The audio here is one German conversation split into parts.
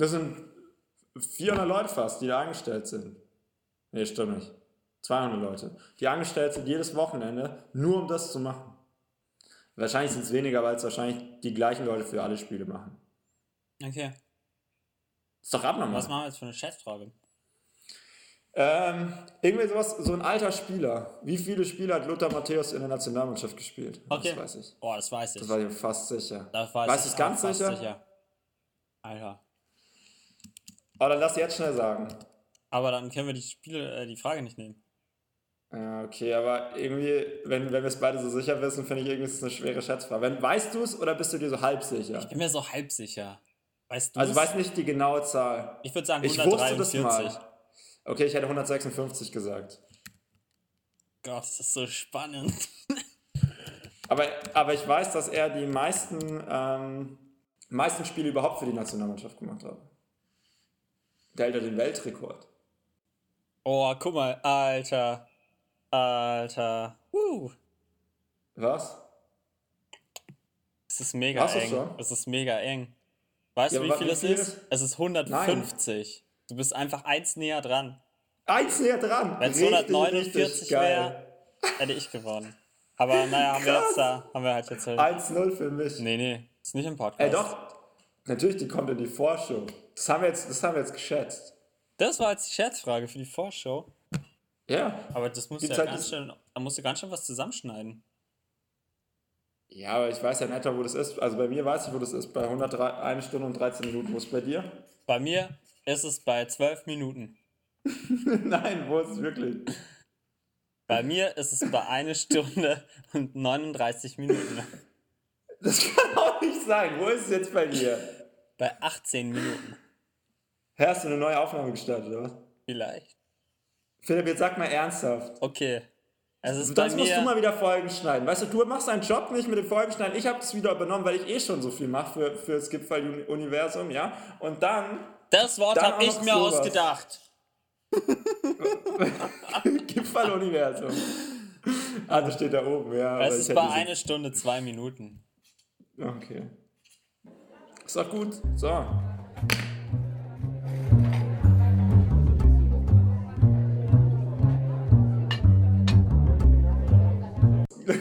Das sind 400 Leute fast, die da angestellt sind. Nee, stimmt nicht. 200 Leute, die angestellt sind jedes Wochenende, nur um das zu machen. Wahrscheinlich sind es weniger, weil es wahrscheinlich die gleichen Leute für alle Spiele machen. Okay. Ist doch abnormal. Was machen wir jetzt für eine Schätzfrage? Ähm, irgendwie sowas, so ein alter Spieler. Wie viele Spiele hat Lothar Matthäus in der Nationalmannschaft gespielt? Okay. Das weiß ich. Oh, das weiß ich. Das war ich fast sicher. Das weiß weißt ich es ganz fast sicher? Alter. Oh, dann lass jetzt schnell sagen. Aber dann können wir die Spiele, äh, die Frage nicht nehmen. Ja, okay, aber irgendwie, wenn, wenn wir es beide so sicher wissen, finde ich irgendwie ist es eine schwere Schätzfrage. Wenn, weißt du es oder bist du dir so halb sicher? Ich bin mir so halb sicher. Weißt du Also weiß nicht die genaue Zahl. Ich würde sagen Ich wusste das 143. mal. Okay, ich hätte 156 gesagt. Gott, das ist so spannend. Aber, aber ich weiß, dass er die meisten, ähm, meisten Spiele überhaupt für die Nationalmannschaft gemacht hat. Der hält ja den Weltrekord. Oh, guck mal, Alter. Alter. Uh. Was? Es ist mega du's eng. Es ist mega eng. Weißt Ja, du, wie viel es ist? ist- Es ist 150. Du bist einfach eins näher dran. Eins näher dran. Wenn es Richtig, 149 richtig geil. wäre, hätte ich gewonnen. Aber naja, haben wir jetzt da, haben wir halt jetzt halt. 1-0 für mich. Nee, nee, ist nicht im Podcast. Ey, doch. Natürlich, die kommt in die Vorschau. Das haben wir jetzt, das haben wir jetzt geschätzt. Das war jetzt die Scherzfrage für die Vorschau. Ja. Aber das muss Gibt's ja halt ganz schön, da musst du ganz schön was zusammenschneiden. Ja, aber ich weiß ja nicht, wo das ist. Also bei mir weiß ich, wo das ist. Bei 103, 1 Stunde und 13 Minuten. Wo ist es bei dir? Bei mir ist es bei 12 Minuten. Nein, wo ist es wirklich? Bei mir ist es bei 1 Stunde und 39 Minuten. Das kann auch nicht sein. Wo ist es jetzt bei dir? Bei 18 Minuten. Hast du eine neue Aufnahme gestartet, oder was? Vielleicht. Philipp, jetzt sag mal ernsthaft. Okay. Es ist Das bei musst du mal wieder Folgen schneiden. Weißt du, du machst deinen Job nicht mit dem Folgenschneiden. Ich habe das wieder übernommen, weil ich eh schon so viel mache für, für das Gipfel-Universum, ja? Und dann Das Wort habe ich mir sowas. ausgedacht. Gipfel-Universum. Ah, das steht da oben, ja. Es ist bei 1 Stunde 2 Minuten. Okay. Ist doch gut. So.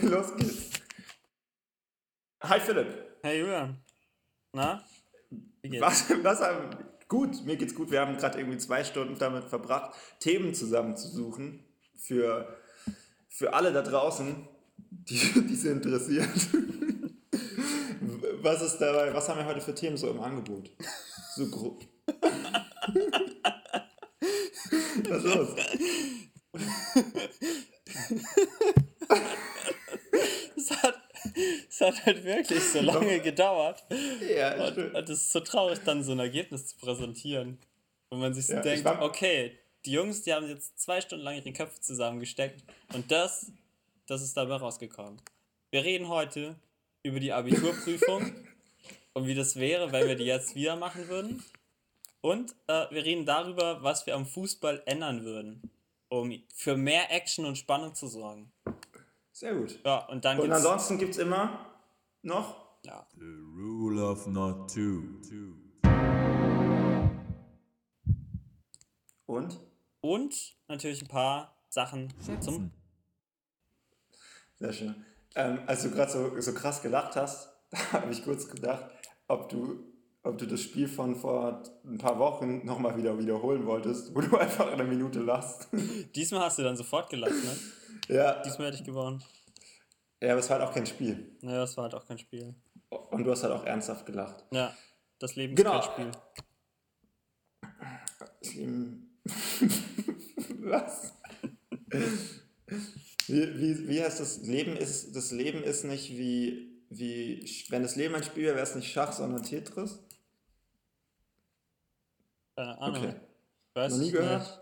Los geht's. Hi Philipp. Hey Julian. Na? Wie geht's? Was, was haben, gut, mir geht's gut. Wir haben gerade irgendwie zwei Stunden damit verbracht, Themen zusammenzusuchen für, für alle da draußen, die, die sie interessiert. Was ist dabei, was haben wir heute für Themen so im Angebot? So grob. Was ist los? Es hat, es hat halt wirklich so lange gedauert. Ja, Und, und es ist so traurig, dann so ein Ergebnis zu präsentieren. Wenn man sich so Ja, denkt, war- okay, die Jungs, die haben jetzt zwei Stunden lang ihre Köpfe zusammengesteckt und das, das ist dabei rausgekommen. Wir reden heute über die Abiturprüfung und wie das wäre, wenn wir die jetzt wieder machen würden. Und äh, wir reden darüber, was wir am Fußball ändern würden, um für mehr Action und Spannung zu sorgen. Sehr gut. Ja, und dann Und gibt's, ansonsten gibt es immer noch ja, The rule of not two. und und natürlich ein paar Sachen zum Sehr schön. Ähm, als du gerade so, so krass gelacht hast, habe ich kurz gedacht, ob du, ob du das Spiel von vor ein paar Wochen nochmal wieder wiederholen wolltest, wo du einfach eine Minute lachst. Diesmal hast du dann sofort gelacht, ne? ja. Diesmal hätte ich gewonnen. ja, aber es war halt auch kein Spiel. Naja, das war halt auch kein Spiel. Und du hast halt auch ernsthaft gelacht. Ja, das Leben Genau. ist kein Spiel. Das Leben. Was? Wie, wie, wie heißt das? Leben ist, das Leben ist nicht wie, wie. Wenn das Leben ein Spiel wäre, wäre es nicht Schach, sondern Tetris? Keine Ahnung. Okay. Weiß Noch nie gehört? nicht.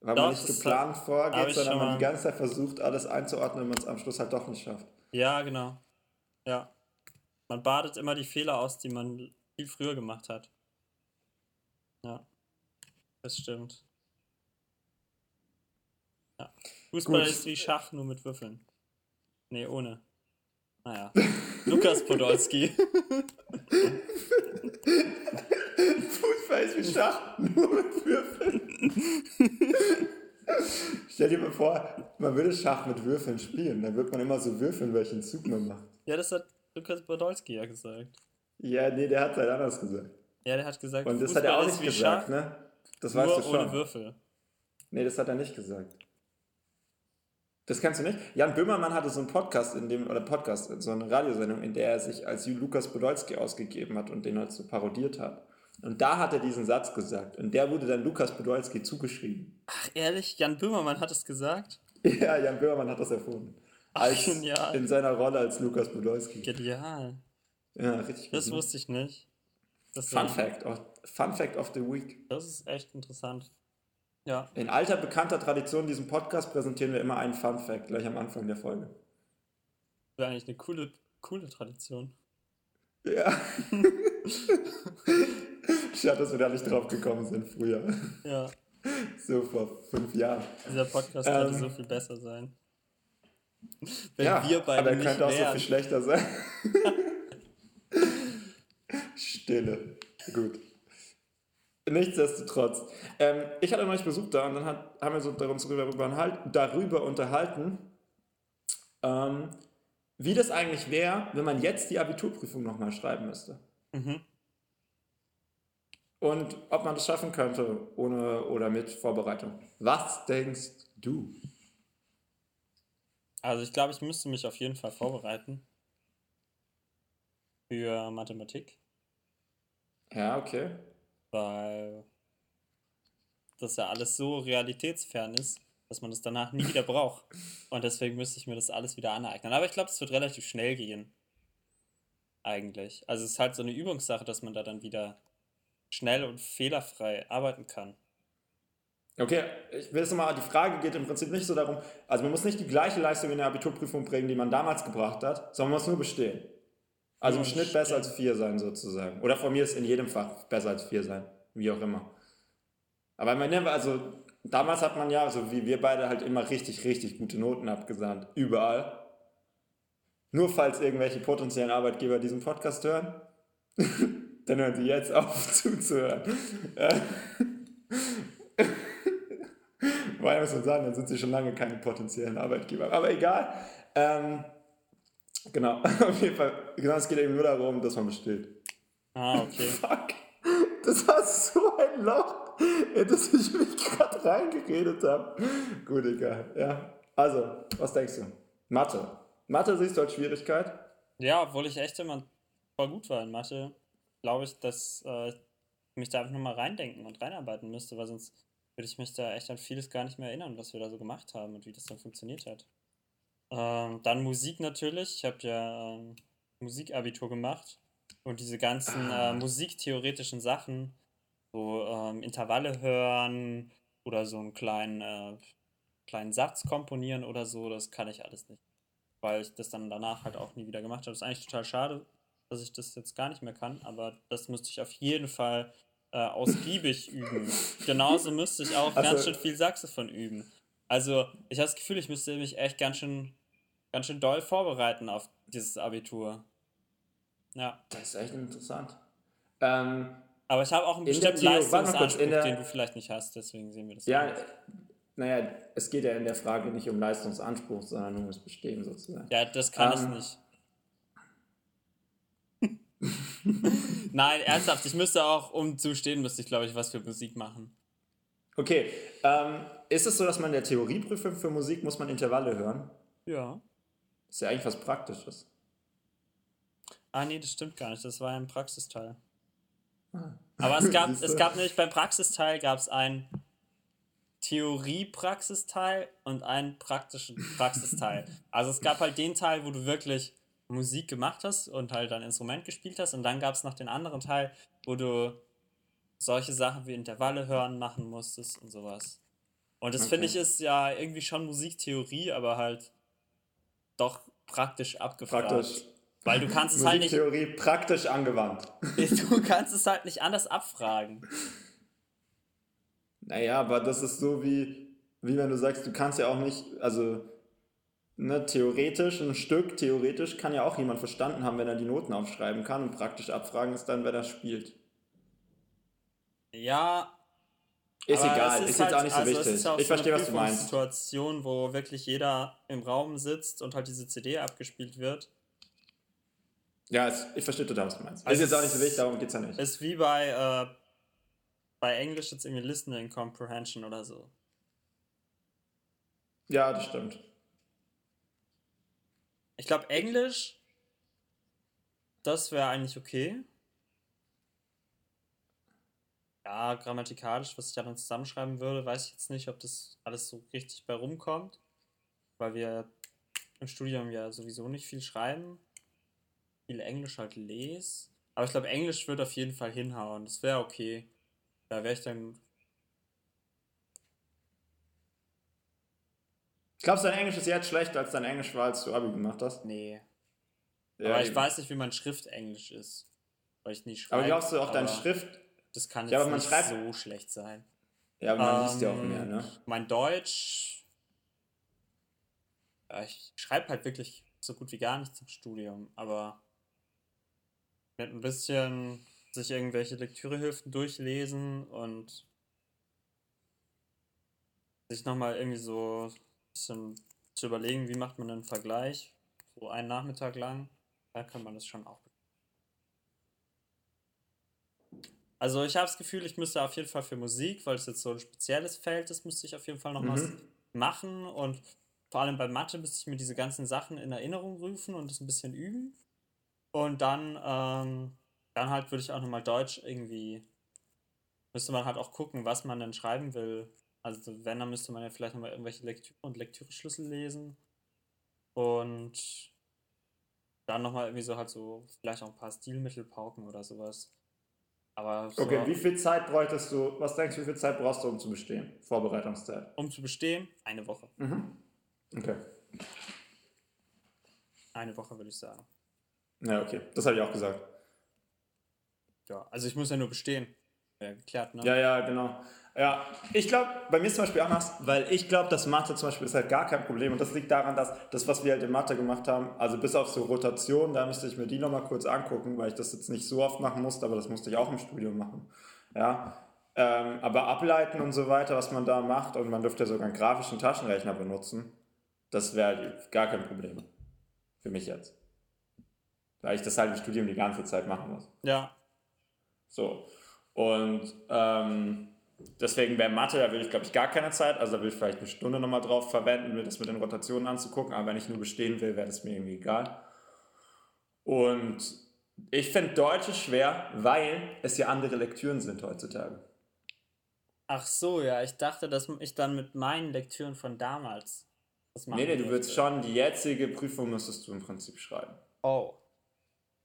Weil Doch, man nicht geplant hab vorgeht, sondern man die ganze Zeit versucht, alles einzuordnen und man es am Schluss halt doch nicht schafft. Ja, genau. Ja. Man badet immer die Fehler aus, die man viel früher gemacht hat. Ja. Das stimmt. Ja. Fußball Gut. ist wie Schach, nur mit Würfeln. Nee, ohne. Naja. Lukas Podolski. Face wie Schach, nur mit Würfeln. Stell dir mal vor, man würde Schach mit Würfeln spielen. Dann wird man immer so würfeln, welchen Zug man macht. Ja, das hat Lukas Podolski ja gesagt. Ja, nee, der hat es halt anders gesagt. Ja, der hat gesagt, Und das hat er Fußball auch ist nicht wie gesagt, Schach, ne? Das nur weißt du schon. ohne Würfel. Nee, das hat er nicht gesagt. Das kannst du nicht? Jan Böhmermann hatte so einen Podcast, in dem, oder Podcast, so eine Radiosendung, in der er sich als Lukas Podolski ausgegeben hat und den halt so parodiert hat. Und da hat er diesen Satz gesagt. Und der wurde dann Lukas Podolski zugeschrieben. Ach, ehrlich? Jan Böhmermann hat es gesagt? Ja, Jan Böhmermann hat das erfunden. Als, genial. in seiner Rolle als Lukas Podolski. Genial. Ja, richtig Das gut. ne? wusste ich nicht. Das, Fun Fact, of, Fun Fact of the Week. Das ist echt interessant. Ja. In alter bekannter Tradition in diesem Podcast präsentieren wir immer einen Fun Fact gleich am Anfang der Folge. Wäre eigentlich eine coole, coole Tradition. Ja. Schade, dass wir da nicht drauf gekommen sind früher. Ja. So vor fünf Jahren. Dieser Podcast Ähm, könnte so viel besser sein. Wenn ja, wir beide aber er nicht könnte auch so wären. viel schlechter sein. Stille. Gut. Nichtsdestotrotz. Ähm, ich hatte neulich Besuch da und dann hat, haben wir so darüber, unterhalten- darüber unterhalten, ähm, wie das eigentlich wäre, wenn man jetzt die Abiturprüfung nochmal schreiben müsste. Mhm. Und ob man das schaffen könnte, ohne oder mit Vorbereitung. Was denkst du? Also ich glaube, ich müsste mich auf jeden Fall vorbereiten. Für Mathematik. Ja, okay. Weil das ja alles so realitätsfern ist, dass man das danach nie wieder braucht. Und deswegen müsste ich mir das alles wieder aneignen. Aber ich glaube, es wird relativ schnell gehen. Eigentlich. Also es ist halt so eine Übungssache, dass man da dann wieder schnell und fehlerfrei arbeiten kann. Okay, ich will es nochmal, die Frage geht im Prinzip nicht so darum, also man muss nicht die gleiche Leistung in der Abiturprüfung bringen, die man damals gebracht hat, sondern man muss nur bestehen. Also im Schnitt besser bestehen. als vier sein sozusagen. Oder von mir ist in jedem Fach besser als vier sein, wie auch immer. Aber man nimmt, also damals hat man ja, so wie wir beide, halt immer richtig, richtig gute Noten abgesandt. Überall. Nur falls irgendwelche potenziellen Arbeitgeber diesen Podcast hören, dann hören sie jetzt auf zuzuhören. Äh, Weil muss man sagen, dann sind sie schon lange keine potenziellen Arbeitgeber. Aber egal. Ähm, genau, auf jeden Fall. Genau, es geht eben nur darum, dass man besteht. Ah, okay. Fuck. Das war so ein Loch, in das ich mich gerade reingeredet habe. Gut, egal. Ja. Also, was denkst du? Mathe. Mathe siehst du als Schwierigkeit? Ja, obwohl ich echt immer voll gut war in Mathe, glaube ich, dass äh, ich mich da einfach nochmal reindenken und reinarbeiten müsste, weil sonst würde ich mich da echt an vieles gar nicht mehr erinnern, was wir da so gemacht haben und wie das dann funktioniert hat. Ähm, dann Musik natürlich. Ich habe ja ähm, Musikabitur gemacht und diese ganzen Ah. äh, musiktheoretischen Sachen, so ähm, Intervalle hören oder so einen kleinen, äh, kleinen Satz komponieren oder so, das kann ich alles nicht weil ich das dann danach halt auch nie wieder gemacht habe. Das ist eigentlich total schade, dass ich das jetzt gar nicht mehr kann, aber das müsste ich auf jeden Fall äh, ausgiebig üben. Genauso müsste ich auch Also- ganz schön viel Saxophon üben. Also, ich habe das Gefühl, ich müsste mich echt ganz schön, ganz schön doll vorbereiten auf dieses Abitur. Ja, Das ist echt interessant. Ähm, aber ich habe auch einen bestimmten Theo- kurz, Leistungsanspruch, in der- den du vielleicht nicht hast, deswegen sehen wir das ja, anders. naja, es geht ja in der Frage nicht um Leistungsanspruch, sondern nur ums Bestehen sozusagen. Ja, das kann Ähm. ich nicht. Nein, ernsthaft, ich müsste auch, um zu stehen, müsste ich, glaube ich, was für Musik machen. Okay, ähm, ist es so, dass man in der Theorieprüfung für Musik muss man Intervalle hören? Ja. Ist ja eigentlich was Praktisches. Ah, nee, das stimmt gar nicht. Das war ja ein Praxisteil. Ah. Aber es gab, es gab nämlich beim Praxisteil gab es einen Theorie-Praxisteil und einen praktischen Praxisteil. Also es gab halt den Teil, wo du wirklich Musik gemacht hast und halt ein Instrument gespielt hast und dann gab es noch den anderen Teil, wo du solche Sachen wie Intervalle hören machen musstest und sowas. Und das Okay. finde ich ist ja irgendwie schon Musiktheorie, aber halt doch praktisch abgefragt. Praktisch. Weil du kannst es halt nicht Musiktheorie praktisch angewandt. Du kannst es halt nicht anders abfragen. Naja, aber das ist so wie, wie wenn du sagst, du kannst ja auch nicht, also ne, theoretisch, ein Stück, theoretisch kann ja auch jemand verstanden haben, wenn er die Noten aufschreiben kann und praktisch abfragen ist dann, wer das spielt. Ja, Ist aber egal, es ist, jetzt auch nicht so also es wichtig. ist auch ich so verstehe, was du meinst. Prüfungssituation, wo wirklich jeder im Raum sitzt und halt diese CD abgespielt wird. Ja, es, ich verstehe total, was du meinst. Also ist jetzt auch nicht so es- wichtig, darum geht es ja nicht. Ist wie bei, äh, bei Englisch jetzt irgendwie Listening Comprehension oder so. Ja, das stimmt. Ich glaube, Englisch, das wäre eigentlich okay. Ja, grammatikalisch, was ich da dann zusammenschreiben würde, weiß ich jetzt nicht, ob das alles so richtig bei rumkommt. Weil wir im Studium ja sowieso nicht viel schreiben. Viel Englisch halt lese. Aber ich glaube, Englisch wird auf jeden Fall hinhauen. Das wäre okay. Da wäre ich dann. Ich glaube, dein Englisch ist jetzt schlechter, als dein Englisch war, als du Abi gemacht hast. Nee. Ja, aber ich eben. weiß nicht, wie mein Schriftenglisch ist. Weil ich nie schreibe. Aber glaubst du auch, aber Schrift. Das kann jetzt Ja, aber man nicht schreibt- so schlecht sein. Ja, aber man liest ja auch Ähm, mehr, ne? Mein Deutsch. Ja, ich schreibe halt wirklich so gut wie gar nichts im Studium, aber mit ein bisschen sich irgendwelche Lektürehilfen durchlesen und sich nochmal irgendwie so ein bisschen zu überlegen, wie macht man einen Vergleich, so einen Nachmittag lang, da kann man das schon auch. Also ich habe das Gefühl, ich müsste auf jeden Fall für Musik, weil es jetzt so ein spezielles Feld ist, müsste ich auf jeden Fall noch was Mhm. machen und vor allem bei Mathe müsste ich mir diese ganzen Sachen in Erinnerung rufen und das ein bisschen üben. Und dann, ähm, dann halt würde ich auch nochmal Deutsch irgendwie, müsste man halt auch gucken, was man denn schreiben will. Also wenn, dann müsste man ja vielleicht nochmal irgendwelche Lektüre und Lektüreschlüssel lesen. Und dann nochmal irgendwie so halt so, vielleicht auch ein paar Stilmittel pauken oder sowas. Aber so, Okay, wie viel Zeit bräuchtest du, was denkst du, wie viel Zeit brauchst du, um zu bestehen? Vorbereitungszeit. um zu bestehen, eine Woche. Mhm. Okay. Eine Woche würde ich sagen. Ja, okay. Das habe ich auch gesagt. Ja, also ich muss ja nur bestehen. Ja, geklärt, ne? Ja, ja, genau. Ja, ich glaube, bei mir ist zum Beispiel anders, weil ich glaube, dass Mathe zum Beispiel ist halt gar kein Problem und das liegt daran, dass das, was wir halt in Mathe gemacht haben, also bis auf so Rotation, da müsste ich mir die nochmal kurz angucken, weil ich das jetzt nicht so oft machen musste, aber das musste ich auch im Studium machen. Ja, ähm, aber ableiten und so weiter, was man da macht und man dürfte ja sogar einen grafischen Taschenrechner benutzen, das wäre halt gar kein Problem. Für mich jetzt. Weil ich das halt im Studium die ganze Zeit machen muss. Ja, So. Und ähm, deswegen wäre Mathe, da will ich glaube ich gar keine Zeit. Also da will ich vielleicht eine Stunde nochmal drauf verwenden, mir das mit den Rotationen anzugucken. Aber wenn ich nur bestehen will, wäre das mir irgendwie egal. Und ich finde Deutsch ist schwer, weil es ja andere Lektüren sind heutzutage. Ach so, ja, ich dachte, dass ich dann mit meinen Lektüren von damals das machen Nee, nee, du würdest schon die jetzige Prüfung müsstest du im Prinzip schreiben. Oh.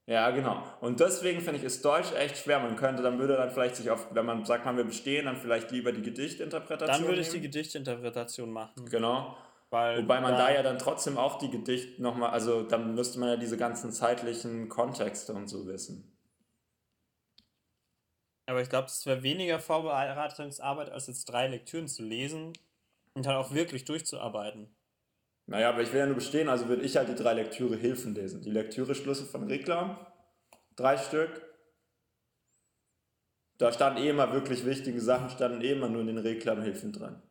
Ja, genau. Und deswegen finde ich, ist Deutsch echt schwer. Man könnte, dann würde dann vielleicht sich auf, wenn man sagt, man will bestehen, dann vielleicht lieber die Gedichtinterpretation Dann würde ich die. Gedichtinterpretation machen. Genau. Weil Wobei man da ja dann trotzdem auch die Gedichte nochmal, also dann müsste man ja diese ganzen zeitlichen Kontexte und so wissen. Aber ich glaube, das wäre weniger Vorbereitungsarbeit, als jetzt drei Lektüren zu lesen und halt auch wirklich durchzuarbeiten. Naja, aber ich will ja nur bestehen, also würde ich halt die drei Lektüre-Hilfen lesen. Die Lektüre-Schlüssel von Reklam, drei Stück. Da standen eh immer wirklich wichtige Sachen, standen eh immer nur in den Reklamhilfen drin.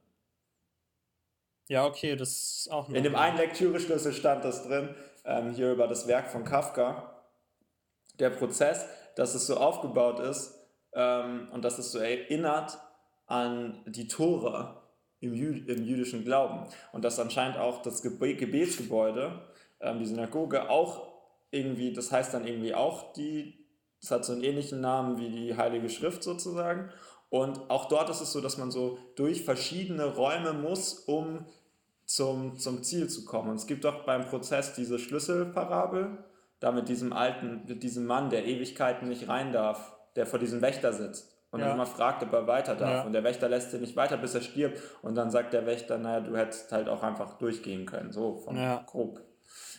Ja, okay, das ist auch noch. In dem einen Lektüre-Schlüssel stand das drin, ähm, hier über das Werk von Kafka. Der Prozess, dass es so aufgebaut ist ähm, und dass es so erinnert an die Tora im, Jü im jüdischen Glauben. Und dass anscheinend auch das Gebe Gebetsgebäude, ähm, die Synagoge, auch irgendwie, das heißt dann irgendwie auch die, das hat so einen ähnlichen Namen wie die Heilige Schrift sozusagen. Und auch dort ist es so, dass man so durch verschiedene Räume muss, um zum, zum Ziel zu kommen. Und es gibt auch beim Prozess diese Schlüsselparabel, da mit diesem alten, mit diesem Mann, der Ewigkeiten nicht rein darf, der vor diesem Wächter sitzt und Ja. immer fragt, ob er weiter darf. Ja. Und der Wächter lässt ihn nicht weiter, bis er stirbt. Und dann sagt der Wächter, naja, du hättest halt auch einfach durchgehen können, so vom Ja. grob.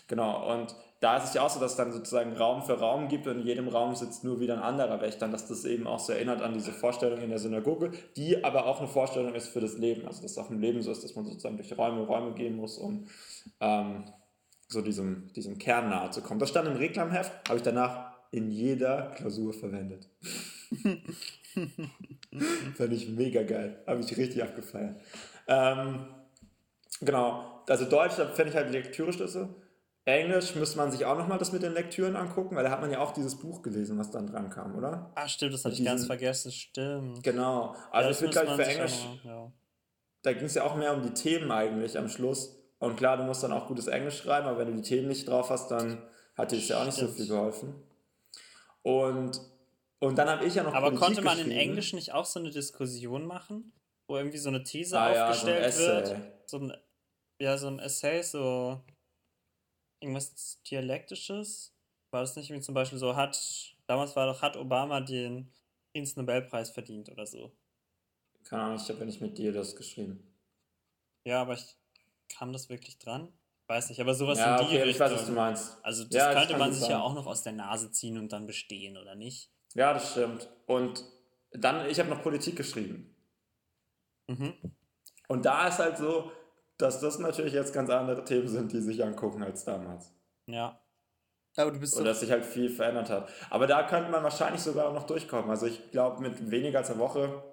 Genau, und da ist es ja auch so, dass es dann sozusagen Raum für Raum gibt und in jedem Raum sitzt nur wieder ein anderer Wächter, und dass das eben auch so erinnert an diese Vorstellung in der Synagoge, die aber auch eine Vorstellung ist für das Leben. Also, dass es auch im Leben so ist, dass man sozusagen durch Räume, Räume gehen muss, um ähm, so diesem, diesem Kern nahe zu kommen. Das stand im Reklamheft, habe ich danach in jeder Klausur verwendet. Fand ich mega geil. Habe ich richtig abgefeiert. Ähm, genau. Also Deutsch, da fände ich halt Lektüre-Schlüssel. Englisch müsste man sich auch nochmal das mit den Lektüren angucken, weil da hat man ja auch dieses Buch gelesen, was dann dran kam, oder? Ah, stimmt, das hatte ich ganz vergessen, stimmt. Genau. Also Ja, es wird, müsste glaube ich, für Englisch, auch ja. da ging es ja auch mehr um die Themen eigentlich am Schluss. Und klar, du musst dann auch gutes Englisch schreiben, aber wenn du die Themen nicht drauf hast, dann hat dir das ja auch nicht so Stimmt. viel geholfen. Und, und dann habe ich ja noch Aber Politik konnte man in. Englisch nicht auch so eine Diskussion machen, wo irgendwie so eine These Ah ja, so ein aufgestellt wird? So ein, ja, so ein Essay, so irgendwas Dialektisches? War das nicht irgendwie zum Beispiel so, hat, damals war doch, hat Obama den Friedensnobelpreis verdient oder so? Keine Ahnung, ich habe ja nicht mit dir das geschrieben. Ja, aber ich kam das wirklich dran? Weiß nicht, aber sowas ja, in die okay, ich weiß, was du Richtung. meinst. Also das Ja, könnte man sich ja sein. auch noch aus der Nase ziehen und dann bestehen, oder nicht? Ja, das stimmt. Und dann, ich habe noch Politik geschrieben. Mhm. Und da ist halt so, dass das natürlich jetzt ganz andere Themen sind, die sich angucken als damals. Ja. Aber du bist Und dass sich halt viel verändert hat. Aber da könnte man wahrscheinlich sogar auch noch durchkommen. Also ich glaube, mit weniger als einer Woche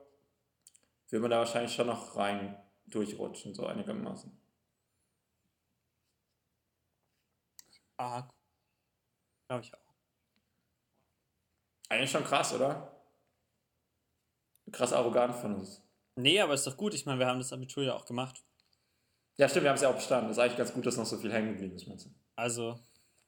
will man da wahrscheinlich schon noch rein durchrutschen, so einigermaßen. Ah, glaube ich auch. Eigentlich schon krass, oder? Krass arrogant von uns. Nee, aber ist doch gut. Ich meine, wir haben das Abitur ja auch gemacht. Ja, stimmt, wir haben es ja auch bestanden. Das ist eigentlich ganz gut, dass noch so viel hängen geblieben ist, meinst du? Also,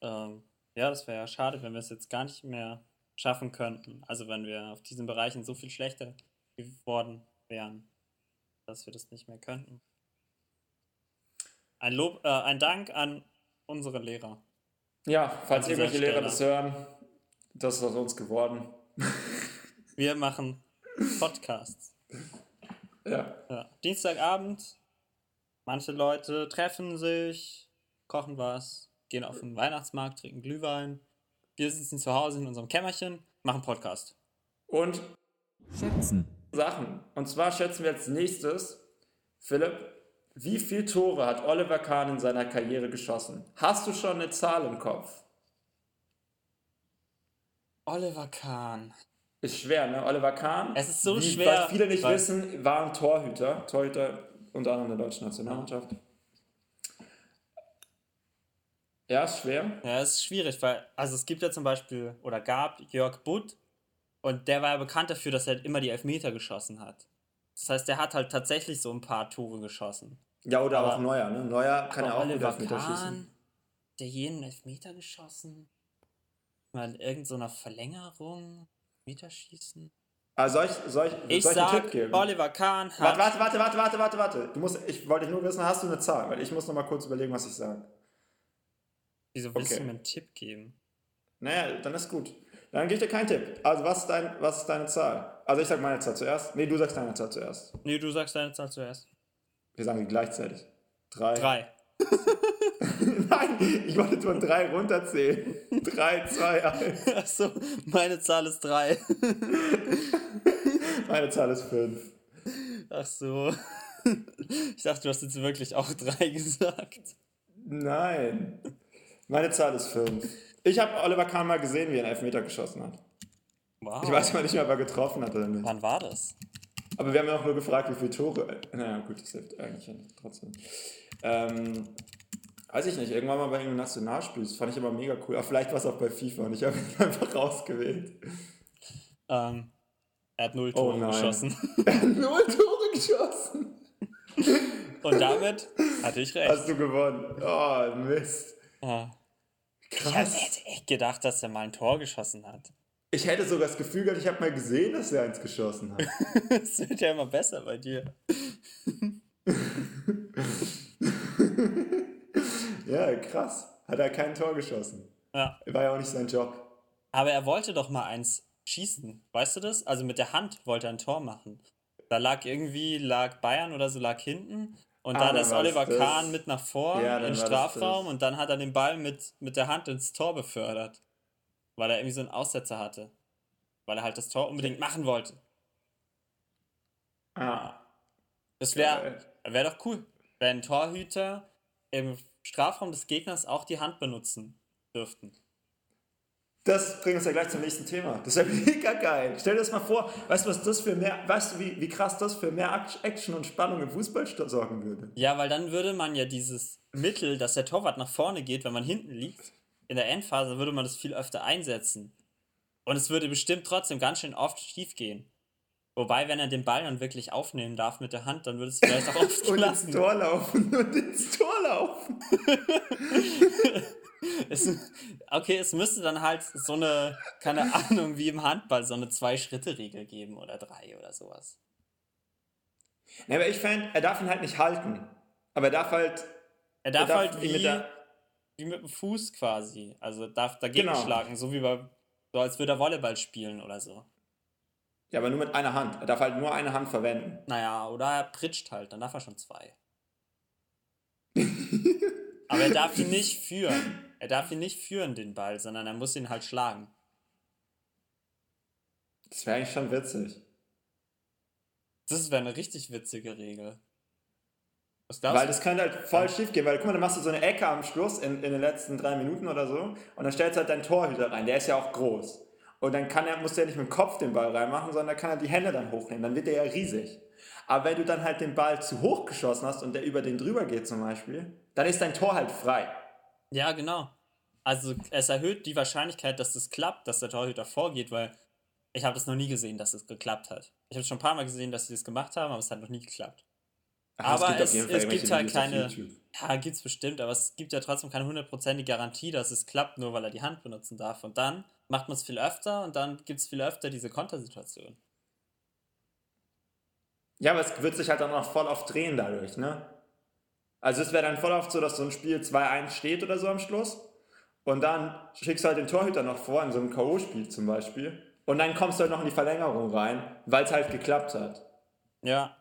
ähm, ja, das wäre ja schade, wenn wir es jetzt gar nicht mehr schaffen könnten. Also, wenn wir auf diesen Bereichen so viel schlechter geworden wären, dass wir das nicht mehr könnten. Ein Lob, äh, ein Dank an unsere Lehrer. Ja, falls irgendwelche Lehrer das hören, das ist aus uns geworden. Wir machen Podcasts. Ja. Ja. Dienstagabend, manche Leute treffen sich, kochen was, gehen auf den Weihnachtsmarkt, trinken Glühwein. Wir sitzen zu Hause in unserem Kämmerchen, machen Podcast. Und Schätzen. Sachen. Und zwar schätzen wir als nächstes, Philipp, wie viele Tore hat Oliver Kahn in seiner Karriere geschossen? Hast du schon eine Zahl im Kopf? Oliver Kahn. Ist schwer, ne? Oliver Kahn. Es ist so wie, schwer, Was viele nicht weil- wissen, war ein Torhüter. Torhüter unter anderem der deutschen Nationalmannschaft. Ja, ist schwer. Ja, es ist schwierig, weil, also es gibt ja zum Beispiel, oder gab Jörg Butt und der war ja bekannt dafür, dass er halt immer die Elfmeter geschossen hat. Das heißt, der hat halt tatsächlich so ein paar Tore geschossen. Ja, oder Aber- auch Neuer, ne? Neuer kann ja auch gut Oliver Elfmeter schießen. Kahn, der jeden Elfmeter geschossen? Mal in irgendeiner Verlängerung Meterschießen? Also soll ich, soll ich, Ich soll ich einen Tipp sag, geben? Oliver Kahn hat. Warte, warte, warte, warte, warte, warte, warte. Du musst, ich wollte nur wissen, hast du eine Zahl? Weil ich muss noch mal kurz überlegen, was ich sage. Wieso willst Okay. du mir einen Tipp geben? Naja, dann ist gut. Dann gebe ich dir keinen Tipp. Also, was ist, dein, was ist deine Zahl? Also, ich sag meine Zahl zuerst. Nee, du sagst deine Zahl zuerst. Nee, du sagst deine Zahl zuerst. Wir sagen die gleichzeitig. Drei. Drei. Nein, ich wollte von drei runterzählen. drei, zwei, eins. Achso, meine Zahl ist drei. Meine Zahl ist fünf. Ach so. Ich dachte, du hast jetzt wirklich auch drei gesagt. Nein. Meine Zahl ist fünf. Ich habe Oliver Kahn mal gesehen, wie er einen Elfmeter geschossen hat. Wow. Ich weiß mal nicht mehr, ob er getroffen hat oder nicht. Wann war das? Aber wir haben ja auch nur gefragt, wie viele Tore. Naja, gut, das hilft eigentlich trotzdem. Ähm, weiß ich nicht, irgendwann mal bei irgendeinem Nationalspiel. Das fand ich immer mega cool. Aber vielleicht war es auch bei FIFA und ich habe ihn einfach rausgewählt. Ähm, er hat null Oh Tore nein. geschossen. Er hat null Tore geschossen. Und damit hatte ich recht. Hast du gewonnen. Oh, Mist. Ah. Ich Krass. hätte echt gedacht, dass er mal ein Tor geschossen hat. Ich hätte sogar das Gefühl gehabt, ich habe mal gesehen, dass er eins geschossen hat. Es wird ja immer besser bei dir. Ja, krass. Hat er kein Tor geschossen. Ja. War ja auch nicht sein Job. Aber er wollte doch mal eins schießen. Weißt du das? Also mit der Hand wollte er ein Tor machen. Da lag irgendwie, lag Bayern oder so, lag hinten. Und Ah, dann ist Oliver das. Kahn mit nach vor Ja, im Strafraum und dann hat er den Ball mit, mit der Hand ins Tor befördert. Weil er irgendwie so einen Aussetzer hatte. Weil er halt das Tor unbedingt machen wollte. Ah, Das wäre wär doch cool, wenn Torhüter im Strafraum des Gegners auch die Hand benutzen dürften. Das bringt uns ja gleich zum nächsten Thema. Das wäre mega geil. Stell dir das mal vor, weißt du, was das für mehr, weißt du, wie, wie krass das für mehr Act- Action und Spannung im Fußball sorgen würde? Ja, weil dann würde man ja dieses Mittel, dass der Torwart nach vorne geht, wenn man hinten liegt, in der Endphase würde man das viel öfter einsetzen. Und es würde bestimmt trotzdem ganz schön oft schief gehen. Wobei, wenn er den Ball dann wirklich aufnehmen darf mit der Hand, dann würde es vielleicht auch oft Und ins. Tor laufen und ins Tor laufen. Es, okay, es müsste dann halt so eine, keine Ahnung, wie im Handball, so eine Zwei-Schritte-Regel geben oder drei oder sowas. Ja, aber ich fände, er darf ihn halt nicht halten. Aber er darf halt. Er darf, darf halt wie, mit der- wie mit dem Fuß quasi. Also darf dagegen Genau. schlagen, so wie bei, so als würde er Volleyball spielen oder so. Ja, aber nur mit einer Hand. Er darf halt nur eine Hand verwenden. Naja, oder er pritscht halt, dann darf er schon zwei. Aber er darf ihn nicht führen. Er darf ihn nicht führen, den Ball, sondern er muss ihn halt schlagen. Das wäre eigentlich schon witzig. Das wäre eine richtig witzige Regel. Weil das könnte halt voll schief gehen, weil guck mal, dann machst du so eine Ecke am Schluss in, in den letzten drei Minuten oder so und dann stellst du halt deinen Torhüter rein, der ist ja auch groß. Und dann kann er, muss er nicht mit dem Kopf den Ball reinmachen, sondern kann er die Hände dann hochnehmen, dann wird der ja riesig. Aber wenn du dann halt den Ball zu hoch geschossen hast und der über den drüber geht zum Beispiel, dann ist dein Tor halt frei. Ja, genau. Also es erhöht die Wahrscheinlichkeit, dass das klappt, dass der Torhüter vorgeht, weil ich habe das noch nie gesehen, dass es geklappt hat. Ich habe schon ein paar Mal gesehen, dass sie das gemacht haben, aber es hat noch nie geklappt. Ach, Aber es- jeden Fall es gibt halt keine-. Ja, gibt's bestimmt, aber es gibt ja trotzdem keine hundertprozentige Garantie, dass es klappt, nur weil er die Hand benutzen darf. Und dann macht man es viel öfter und dann gibt es viel öfter diese Kontersituation. Ja, aber es wird sich halt dann noch voll oft drehen dadurch, ne? Also es wäre dann voll oft so, dass so ein Spiel 2-1 steht oder so am Schluss und dann schickst du halt den Torhüter noch vor, in so einem K.O.-Spiel zum Beispiel und dann kommst du halt noch in die Verlängerung rein, weil es halt geklappt hat. Ja.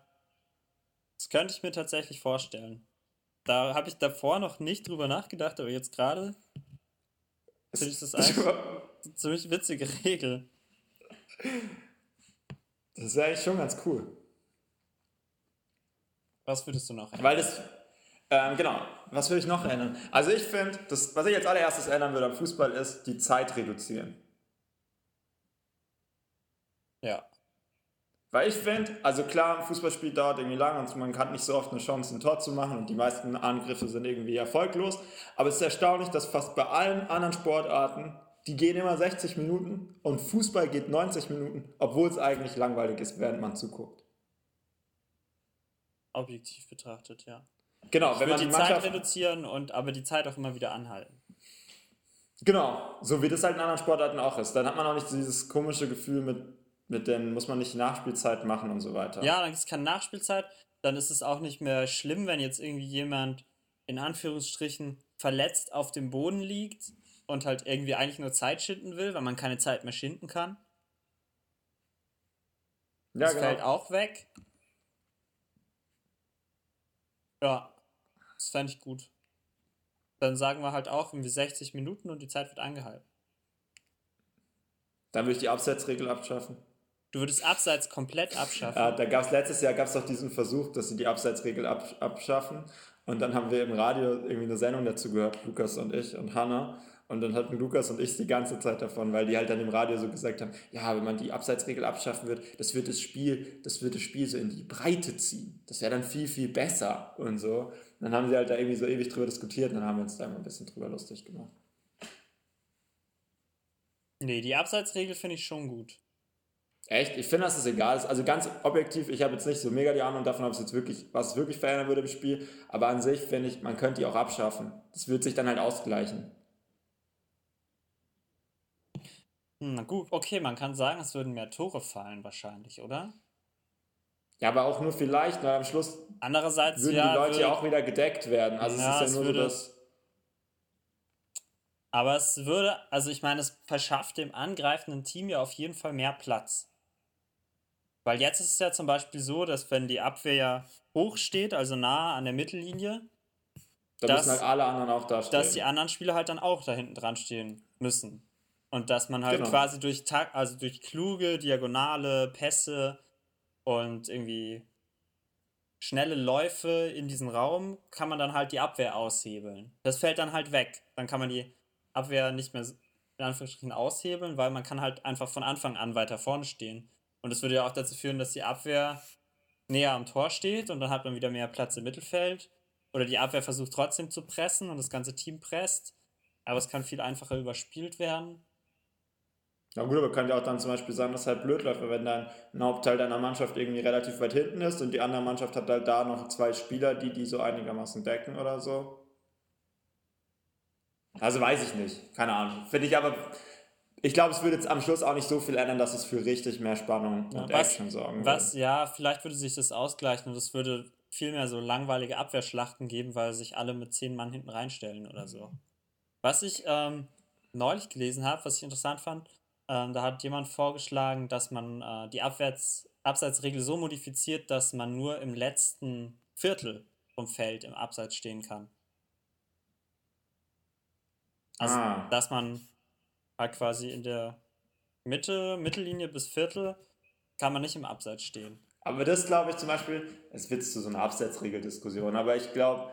Das könnte ich mir tatsächlich vorstellen. Da habe ich davor noch nicht drüber nachgedacht, aber jetzt gerade finde ich das eigentlich eine ziemlich witzige Regel. Das ist eigentlich schon ganz cool. Was würdest du noch Weil das, ähm, genau, was will ich noch ändern? Also ich finde, was ich als allererstes ändern würde am Fußball ist, die Zeit reduzieren. Ja. Weil ich finde, also klar, ein Fußballspiel dauert irgendwie lang und man hat nicht so oft eine Chance, ein Tor zu machen und die meisten Angriffe sind irgendwie erfolglos. Aber es ist erstaunlich, dass fast bei allen anderen Sportarten, die gehen immer 60 Minuten und Fußball geht 90 Minuten, obwohl es eigentlich langweilig ist, während man zuguckt. Objektiv betrachtet, ja. Genau, Ich wenn man die die Zeit reduzieren und aber die Zeit auch immer wieder anhalten. genau, so wie das halt in anderen Sportarten auch ist. Dann hat man auch nicht dieses komische Gefühl mit, mit den, muss man nicht Nachspielzeit machen und so weiter. Ja, dann gibt es keine Nachspielzeit. Dann ist es auch nicht mehr schlimm, wenn jetzt irgendwie jemand in Anführungsstrichen verletzt auf dem Boden liegt und halt irgendwie eigentlich nur Zeit schinden will, weil man keine Zeit mehr schinden kann. ja Das genau. fällt auch weg. Ja, das fände ich gut. Dann sagen wir halt auch irgendwie 60 Minuten und die Zeit wird angehalten. Dann würde ich die Absetzregel abschaffen. Du würdest Abseits komplett abschaffen. Ja, da gab es letztes Jahr gab's doch diesen Versuch, dass sie die Abseitsregel ab, abschaffen. Und dann haben wir im Radio irgendwie eine Sendung dazu gehört, Lukas und ich und Hanna. Und dann hatten Lukas und ich die ganze Zeit davon, weil die halt dann im Radio so gesagt haben, ja, wenn man die Abseitsregel abschaffen wird, das wird das Spiel, das wird das Spiel so in die Breite ziehen. Das wäre dann viel, viel besser und so. Und dann haben sie halt da irgendwie so ewig drüber diskutiert und dann haben wir uns da mal ein bisschen drüber lustig gemacht. Nee, die Abseitsregel finde ich schon gut. Echt? Ich finde, das ist egal. Also ganz objektiv, ich habe jetzt nicht so mega die Ahnung davon, ob es jetzt wirklich, was es wirklich verändern würde im Spiel. Aber an sich finde ich, man könnte die auch abschaffen. Das wird sich dann halt ausgleichen. Hm, Na gut, okay, man kann sagen, es würden mehr Tore fallen wahrscheinlich, oder? Ja, aber auch nur vielleicht, weil am Schluss Andererseits, würden ja, die Leute ja auch wieder gedeckt werden. Also Ja, es ist ja nur würde- so, dass. aber es würde, also ich meine, es verschafft dem angreifenden Team ja auf jeden Fall mehr Platz. Weil jetzt ist es ja zum Beispiel so, dass wenn die Abwehr ja hoch steht, also nah an der Mittellinie, Da das- müssen halt alle anderen auch da stehen. dass die anderen Spieler halt dann auch da hinten dran stehen müssen. Und dass man halt Genau. quasi durch Tak also durch kluge, diagonale Pässe und irgendwie schnelle Läufe in diesen Raum kann man dann halt die Abwehr aushebeln. Das fällt dann halt weg. Dann kann man die Abwehr nicht mehr in Anführungsstrichen aushebeln, weil man kann halt einfach von Anfang an weiter vorne stehen. Und das würde ja auch dazu führen, dass die Abwehr näher am Tor steht und dann hat man wieder mehr Platz im Mittelfeld. Oder die Abwehr versucht trotzdem zu pressen und das ganze Team presst. Aber es kann viel einfacher überspielt werden. Ja gut, aber kann ja auch dann zum Beispiel sein, dass halt blöd läuft, wenn dann ein Hauptteil deiner Mannschaft irgendwie relativ weit hinten ist und die andere Mannschaft hat halt da noch zwei Spieler, die die so einigermaßen decken oder so. Also weiß ich nicht, keine Ahnung. Finde ich aber, ich glaube, es würde jetzt am Schluss auch nicht so viel ändern, dass es für richtig mehr Spannung und was, Action sorgen Was, ja, vielleicht würde sich das ausgleichen und es würde viel mehr so langweilige Abwehrschlachten geben, weil sich alle mit zehn Mann hinten reinstellen oder so. Was ich ähm, neulich gelesen habe, was ich interessant fand, ähm, da hat jemand vorgeschlagen, dass man äh, die Abwärts Abseitsregel so modifiziert, dass man nur im letzten Viertel vom Feld im Abseits stehen kann. Also, Ah. dass man halt quasi in der Mitte, Mittellinie bis Viertel kann man nicht im Abseits stehen. Aber das glaube ich zum Beispiel, es wird zu so einer Absetzregeldiskussion, aber ich glaube,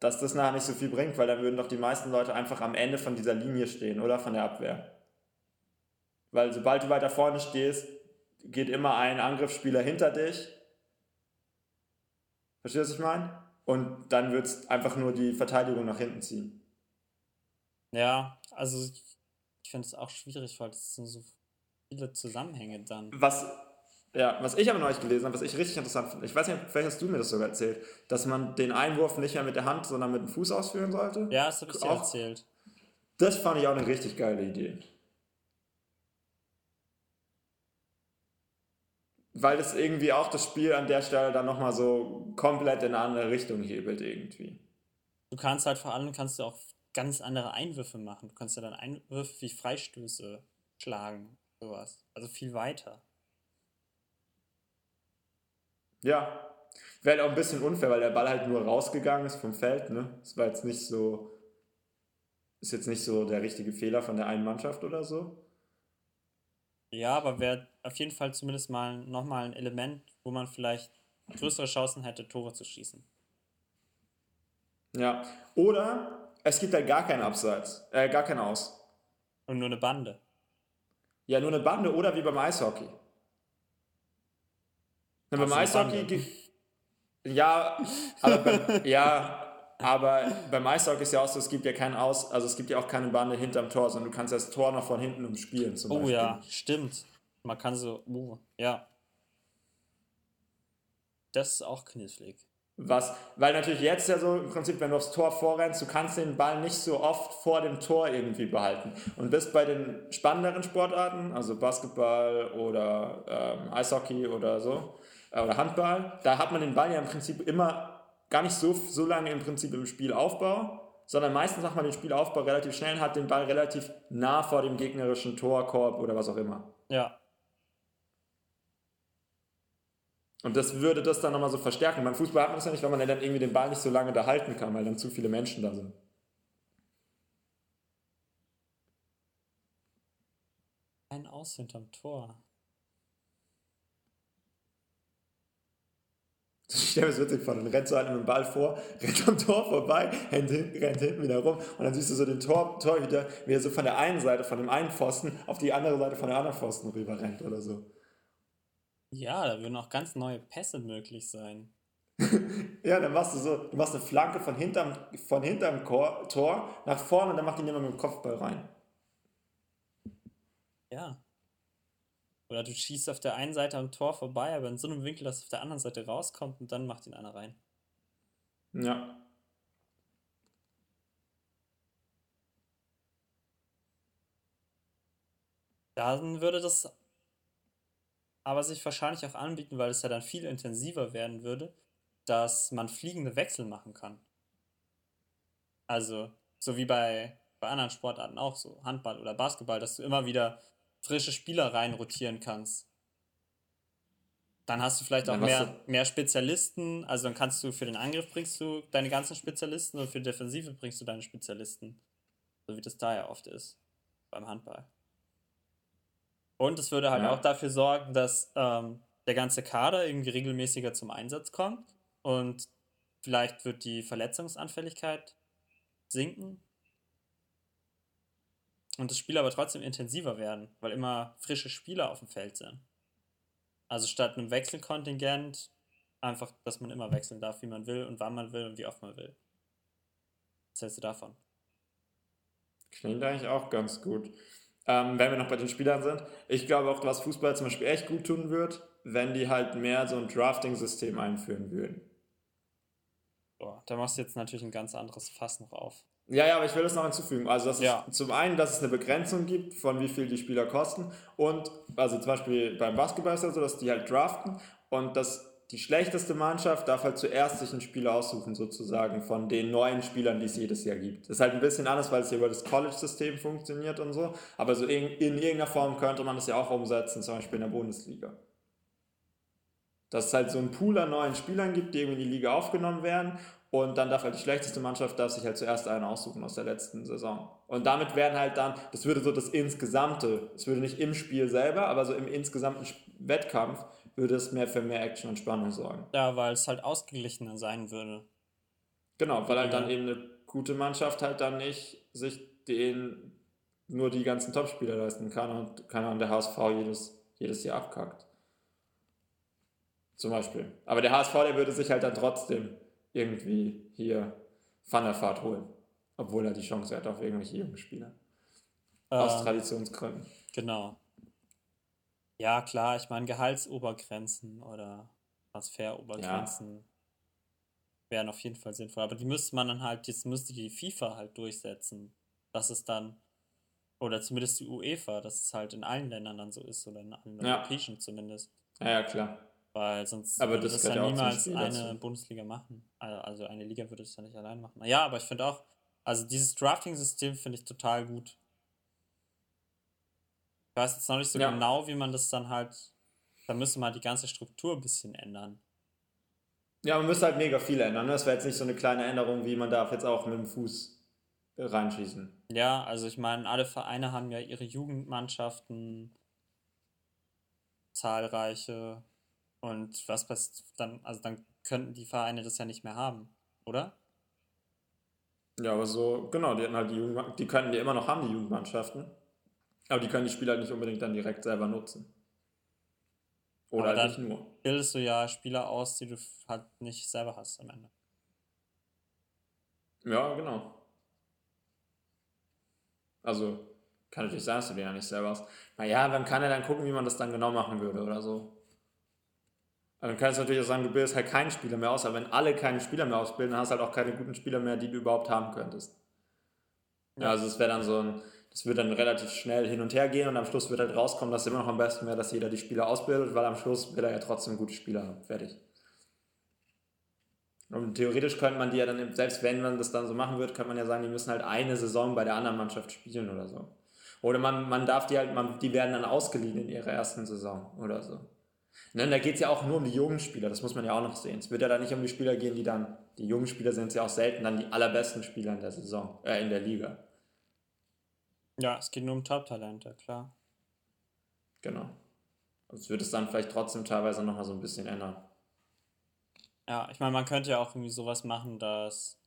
dass das nachher nicht so viel bringt, weil dann würden doch die meisten Leute einfach am Ende von dieser Linie stehen, oder? Von der Abwehr. Weil sobald du weiter vorne stehst, geht immer ein Angriffsspieler hinter dich. Verstehst du, was ich meine? Und dann wird es einfach nur die Verteidigung nach hinten ziehen. Ja, also ich, ich finde es auch schwierig, weil es sind so viele Zusammenhänge dann. Was, ja, was ich aber neulich gelesen habe, was ich richtig interessant finde, ich weiß nicht, vielleicht hast du mir das sogar erzählt, dass man den Einwurf nicht mehr mit der Hand, sondern mit dem Fuß ausführen sollte. Ja, das habe ich dir Auch- erzählt. Das fand ich auch eine richtig geile Idee. Weil das irgendwie auch das Spiel an der Stelle dann nochmal so komplett in eine andere Richtung hebelt irgendwie. Du kannst halt vor allem kannst du auch ganz andere Einwürfe machen. Du kannst ja dann Einwürfe wie Freistöße schlagen, sowas. Also viel weiter. Ja. Wäre halt auch ein bisschen unfair, weil der Ball halt nur rausgegangen ist vom Feld, ne? Das war jetzt nicht so. Ist jetzt nicht so der richtige Fehler von der einen Mannschaft oder so. Ja, aber wäre auf jeden Fall zumindest mal nochmal ein Element, wo man vielleicht größere Chancen hätte, Tore zu schießen. Ja. Oder es gibt halt gar keinen Abseits, äh, gar keinen Aus. Und nur eine Bande. Ja, nur eine Bande oder wie beim Eishockey. Na, beim Eishockey. Ja, aber beim, ja, aber beim Eishockey ist ja auch so, es gibt ja keinen Aus, also es gibt ja auch keine Bande hinterm Tor, sondern du kannst das Tor noch von hinten umspielen. Zum Oh Beispiel. ja, stimmt. Man kann so, oh, ja. Das ist auch knifflig. Was, weil natürlich jetzt ja so im Prinzip, wenn du aufs Tor vorrennst, du kannst den Ball nicht so oft vor dem Tor irgendwie behalten. Und bis bei den spannenderen Sportarten, also Basketball oder ähm, Eishockey oder so, äh, oder Handball, da hat man den Ball ja im Prinzip immer gar nicht so, so lange im Prinzip im Spielaufbau, sondern meistens macht man den Spielaufbau relativ schnell und hat den Ball relativ nah vor dem gegnerischen Torkorb oder was auch immer. Ja, Und das würde das dann nochmal so verstärken. Beim Fußball hat man das ja nicht, weil man ja dann irgendwie den Ball nicht so lange da halten kann, weil dann zu viele Menschen da sind. ein Aus hinterm Tor. Ich stelle mir das witzig vor, dann rennt so halt mit dem Ball vor, rennt am Tor vorbei, rennt hinten, rennt hinten wieder rum und dann siehst du so den Tor, Torhüter, wie er so von der einen Seite, von dem einen Pfosten auf die andere Seite von der anderen Pfosten rüber rennt oder so. Ja, da würden auch ganz neue Pässe möglich sein. Ja, dann machst du so, du machst eine Flanke von hinterm, von hinterm Chor, Tor nach vorne und dann macht ihn jemand mit dem Kopfball rein. Ja. Oder du schießt auf der einen Seite am Tor vorbei, aber in so einem Winkel, dass es auf der anderen Seite rauskommt und dann macht ihn einer rein. Ja. Dann würde das aber sich wahrscheinlich auch anbieten, weil es ja dann viel intensiver werden würde, dass man fliegende Wechsel machen kann. Also, so wie bei, bei anderen Sportarten auch so, Handball oder Basketball, dass du immer wieder frische Spieler rein rotieren kannst. Dann hast du vielleicht auch mehr, mehr Spezialisten, also dann kannst du für den Angriff bringst du deine ganzen Spezialisten und für die Defensive bringst du deine Spezialisten. So wie das da ja oft ist beim Handball. Und es würde halt Ja. auch dafür sorgen, dass ähm, der ganze Kader irgendwie regelmäßiger zum Einsatz kommt und vielleicht wird die Verletzungsanfälligkeit sinken. Und das Spiel aber trotzdem intensiver werden, weil immer frische Spieler auf dem Feld sind. Also statt einem Wechselkontingent einfach, dass man immer wechseln darf, wie man will und wann man will und wie oft man will. Was hältst du davon? Klingt eigentlich auch ganz gut. Ähm, wenn wir noch bei den Spielern sind, ich glaube auch, was Fußball zum Beispiel echt gut tun wird, wenn die halt mehr so ein Drafting-System einführen würden. Boah, da machst du jetzt natürlich ein ganz anderes Fass noch auf. Ja, ja, aber ich will das noch hinzufügen. Also, dass Ja. es zum einen, dass es eine Begrenzung gibt, von wie viel die Spieler kosten. Und, also zum Beispiel beim Basketball ist es so, dass die halt draften und dass die schlechteste Mannschaft darf halt zuerst sich einen Spieler aussuchen, sozusagen, von den neuen Spielern, die es jedes Jahr gibt. Das ist halt ein bisschen anders, weil es hier über das College-System funktioniert und so. Aber so in, in irgendeiner Form könnte man das ja auch umsetzen, zum Beispiel in der Bundesliga. Dass es halt so einen Pool an neuen Spielern gibt, die irgendwie in die Liga aufgenommen werden. Und dann darf halt die schlechteste Mannschaft darf sich halt zuerst einen aussuchen aus der letzten Saison. Und damit werden halt dann, das würde so das Insgesamte, es würde nicht im Spiel selber, aber so im insgesamten Wettkampf würde es mehr für mehr Action und Spannung sorgen. Ja, weil es halt ausgeglichener sein würde. Genau, weil halt Ja. dann eben eine gute Mannschaft halt dann nicht sich den nur die ganzen Topspieler leisten kann und kann dann der HSV jedes, jedes Jahr abkackt. Zum Beispiel. Aber der HSV, der würde sich halt dann trotzdem irgendwie hier Van der Vaart holen. Obwohl er die Chance hat auf irgendwelche jungen Spieler. Aus Ähm, Traditionsgründen. Genau. Ja, klar, ich meine, Gehaltsobergrenzen oder Transferobergrenzen wären auf jeden Fall sinnvoll. Aber die müsste man dann halt, jetzt müsste die FIFA halt durchsetzen, dass es dann, oder zumindest die UEFA, dass es halt in allen Ländern dann so ist, oder in allen Ja. europäischen zumindest. Ja, ja, klar. Weil sonst Aber würde das ja niemals eine dazu. Bundesliga machen. Also also eine Liga würde es ja nicht allein machen. Ja, aber ich finde auch, also dieses Drafting-System finde ich total gut. Ich weiß jetzt noch nicht so Ja. genau, wie man das dann halt, da müsste man die ganze Struktur ein bisschen ändern. Ja, man müsste halt mega viel ändern. Ne? Das wäre jetzt nicht so eine kleine Änderung, wie man darf jetzt auch mit dem Fuß äh, reinschießen. Ja, also ich meine, alle Vereine haben ja ihre Jugendmannschaften, zahlreiche und was passiert dann, also dann könnten die Vereine das ja nicht mehr haben, oder? Ja, aber so, genau, die, halt die, Jugend, die können die immer noch haben, die Jugendmannschaften. Aber die können die Spieler halt nicht unbedingt dann direkt selber nutzen. Oder Aber halt nicht nur. bildest du ja Spieler aus, die du halt nicht selber hast am Ende. Ja, genau. Also, kann natürlich sein, dass du den ja nicht selber hast. Naja, dann kann er dann gucken, wie man das dann genau machen würde oder so. Dann kannst du natürlich auch sagen, du bildest halt keinen Spieler mehr aus, aber wenn alle keinen Spieler mehr ausbilden, dann hast du halt auch keine guten Spieler mehr, die du überhaupt haben könntest. Ja, also es wäre dann so ein, das wird dann relativ schnell hin und her gehen und am Schluss wird halt rauskommen, dass immer noch am besten wäre, dass jeder die Spieler ausbildet, weil am Schluss will er ja trotzdem gute Spieler haben. Fertig. Und theoretisch könnte man die ja dann, selbst wenn man das dann so machen wird, könnte man ja sagen, die müssen halt eine Saison bei der anderen Mannschaft spielen oder so. Oder man, man darf die halt, man, die werden dann ausgeliehen in ihrer ersten Saison oder so. Ne, da geht es ja auch nur um die jungen Spieler, das muss man ja auch noch sehen. Es wird ja dann nicht um die Spieler gehen, die dann, die jungen Spieler sind ja auch selten dann die allerbesten Spieler in der Saison, äh, in der Liga. Ja, es geht nur um Top-Talente, klar. Genau. Das wird es dann vielleicht trotzdem teilweise nochmal so ein bisschen ändern. Ja, ich meine, man könnte ja auch irgendwie sowas machen, dass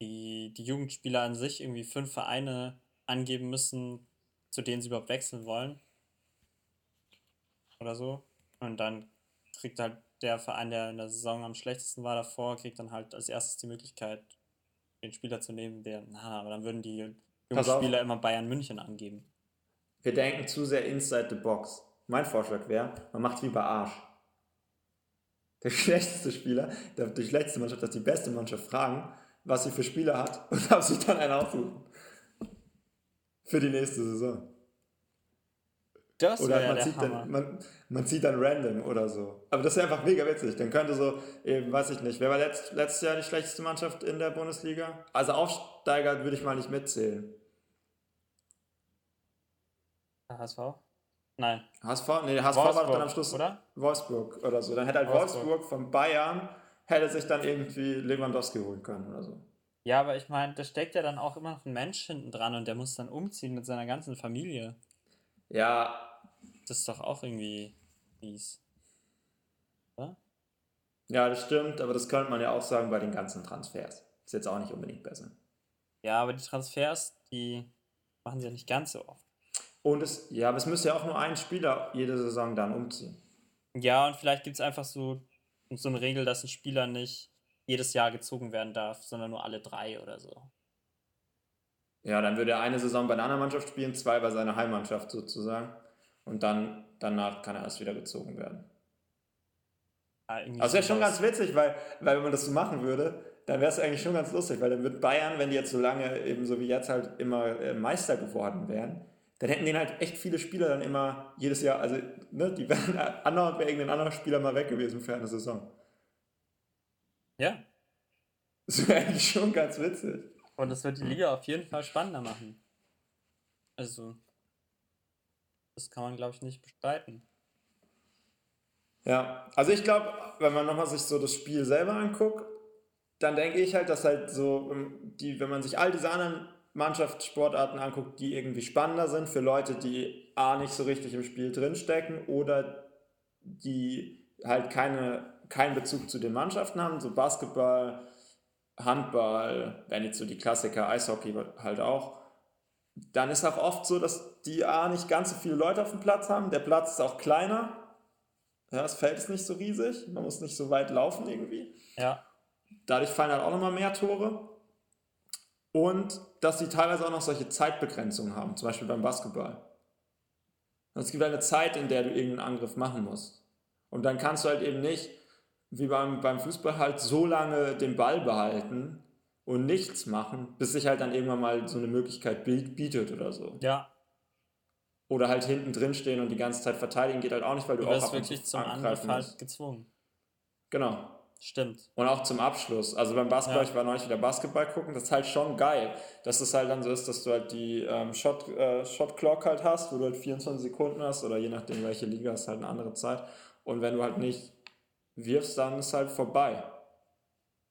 die, die Jugendspieler an sich irgendwie fünf Vereine angeben müssen, zu denen sie überhaupt wechseln wollen. Oder so. Und dann kriegt halt der Verein, der in der Saison am schlechtesten war davor, kriegt dann halt als erstes die Möglichkeit, den Spieler zu nehmen, der, na, aber dann würden die jungen. Spieler immer Bayern München angeben. Wir denken zu sehr inside the box. Mein Vorschlag wäre, man macht wie bei Arsch. Der schlechteste Spieler, der, die schlechteste Mannschaft, dass die beste Mannschaft fragen, was sie für Spieler hat und darf sich dann einen aussuchen. Für die nächste Saison. Das Oder man, der zieht Hammer. dann, man, man zieht dann random oder so. Aber das wäre einfach mega witzig. Dann könnte so, eben, weiß ich nicht, wer war letzt, letztes Jahr die schlechteste Mannschaft in der Bundesliga? Also Aufsteiger würde ich mal nicht mitzählen. HSV? Nein. HSV? Nee, HSV war doch dann am Wolfsburg, Schluss oder? Wolfsburg oder so. Dann hätte halt Wolfsburg. Wolfsburg, von Bayern, hätte sich dann irgendwie Lewandowski holen können oder so. Ja, aber ich meine, da steckt ja dann auch immer noch ein Mensch hinten dran und der muss dann umziehen mit seiner ganzen Familie. Ja, Das ist doch auch irgendwie mies. Oder? ja, das stimmt, aber das könnte man ja auch sagen bei den ganzen Transfers. Ist jetzt auch nicht unbedingt besser. Ja, aber die Transfers, die machen sie ja nicht ganz so oft. Und es, ja, aber es müsste ja auch nur ein Spieler jede Saison dann umziehen. Ja, und vielleicht gibt es einfach so, so eine Regel, dass ein Spieler nicht jedes Jahr gezogen werden darf, sondern nur alle drei oder so. Ja, dann würde er eine Saison bei einer anderen Mannschaft spielen, zwei bei seiner Heimmannschaft sozusagen. Und dann danach kann er erst wieder gezogen werden. Ja, irgendwie Also wäre schon ganz witzig, weil, weil wenn man das so machen würde, dann wäre es eigentlich schon ganz lustig, weil dann wird Bayern, wenn die jetzt so lange eben so wie jetzt halt immer äh, Meister geworden wären, dann hätten denen halt echt viele Spieler dann immer jedes Jahr, also ne, die wären andauernd wäre irgendein anderer Spieler mal weg gewesen für eine Saison. Ja, Das wäre eigentlich schon ganz witzig. und das wird die Liga auf jeden Fall spannender machen. Also, das kann man, glaube ich, nicht bestreiten. Ja, also ich glaube, wenn man nochmal sich so das Spiel selber anguckt, dann denke ich halt, dass halt so, ähm, die, wenn man sich all diese anderen Mannschaftssportarten anguckt, die irgendwie spannender sind für Leute, die A nicht so richtig im Spiel drinstecken oder die halt keine, keinen Bezug zu den Mannschaften haben, so Basketball, Handball, wenn jetzt so die Klassiker, Eishockey halt auch, dann ist auch oft so, dass die A nicht ganz so viele Leute auf dem Platz haben, der Platz ist auch kleiner, ja, das Feld ist nicht so riesig, man muss nicht so weit laufen irgendwie. Ja, Dadurch fallen halt auch nochmal mehr Tore. Und dass sie teilweise auch noch solche Zeitbegrenzungen haben, zum Beispiel beim Basketball. Und es gibt eine Zeit, in der du irgendeinen Angriff machen musst. Und dann kannst du halt eben nicht, wie beim, beim Fußball, halt so lange den Ball behalten und nichts machen, bis sich halt dann irgendwann mal so eine Möglichkeit biet- bietet oder so. ja, Oder halt hinten drin stehen und die ganze Zeit verteidigen geht halt auch nicht, weil du, du auch wirst ab wirklich zum Angriff halt gezwungen. Genau. Stimmt. Und auch zum Abschluss. Also beim Basketball, Ja. ich war neulich wieder Basketball gucken, das ist halt schon geil, dass es halt dann so ist, dass du halt die ähm, Shot, äh, Shot Clock halt hast, wo du halt 24 Sekunden hast oder je nachdem welche Liga ist halt eine andere Zeit. Und wenn du halt nicht wirfst, dann ist halt vorbei.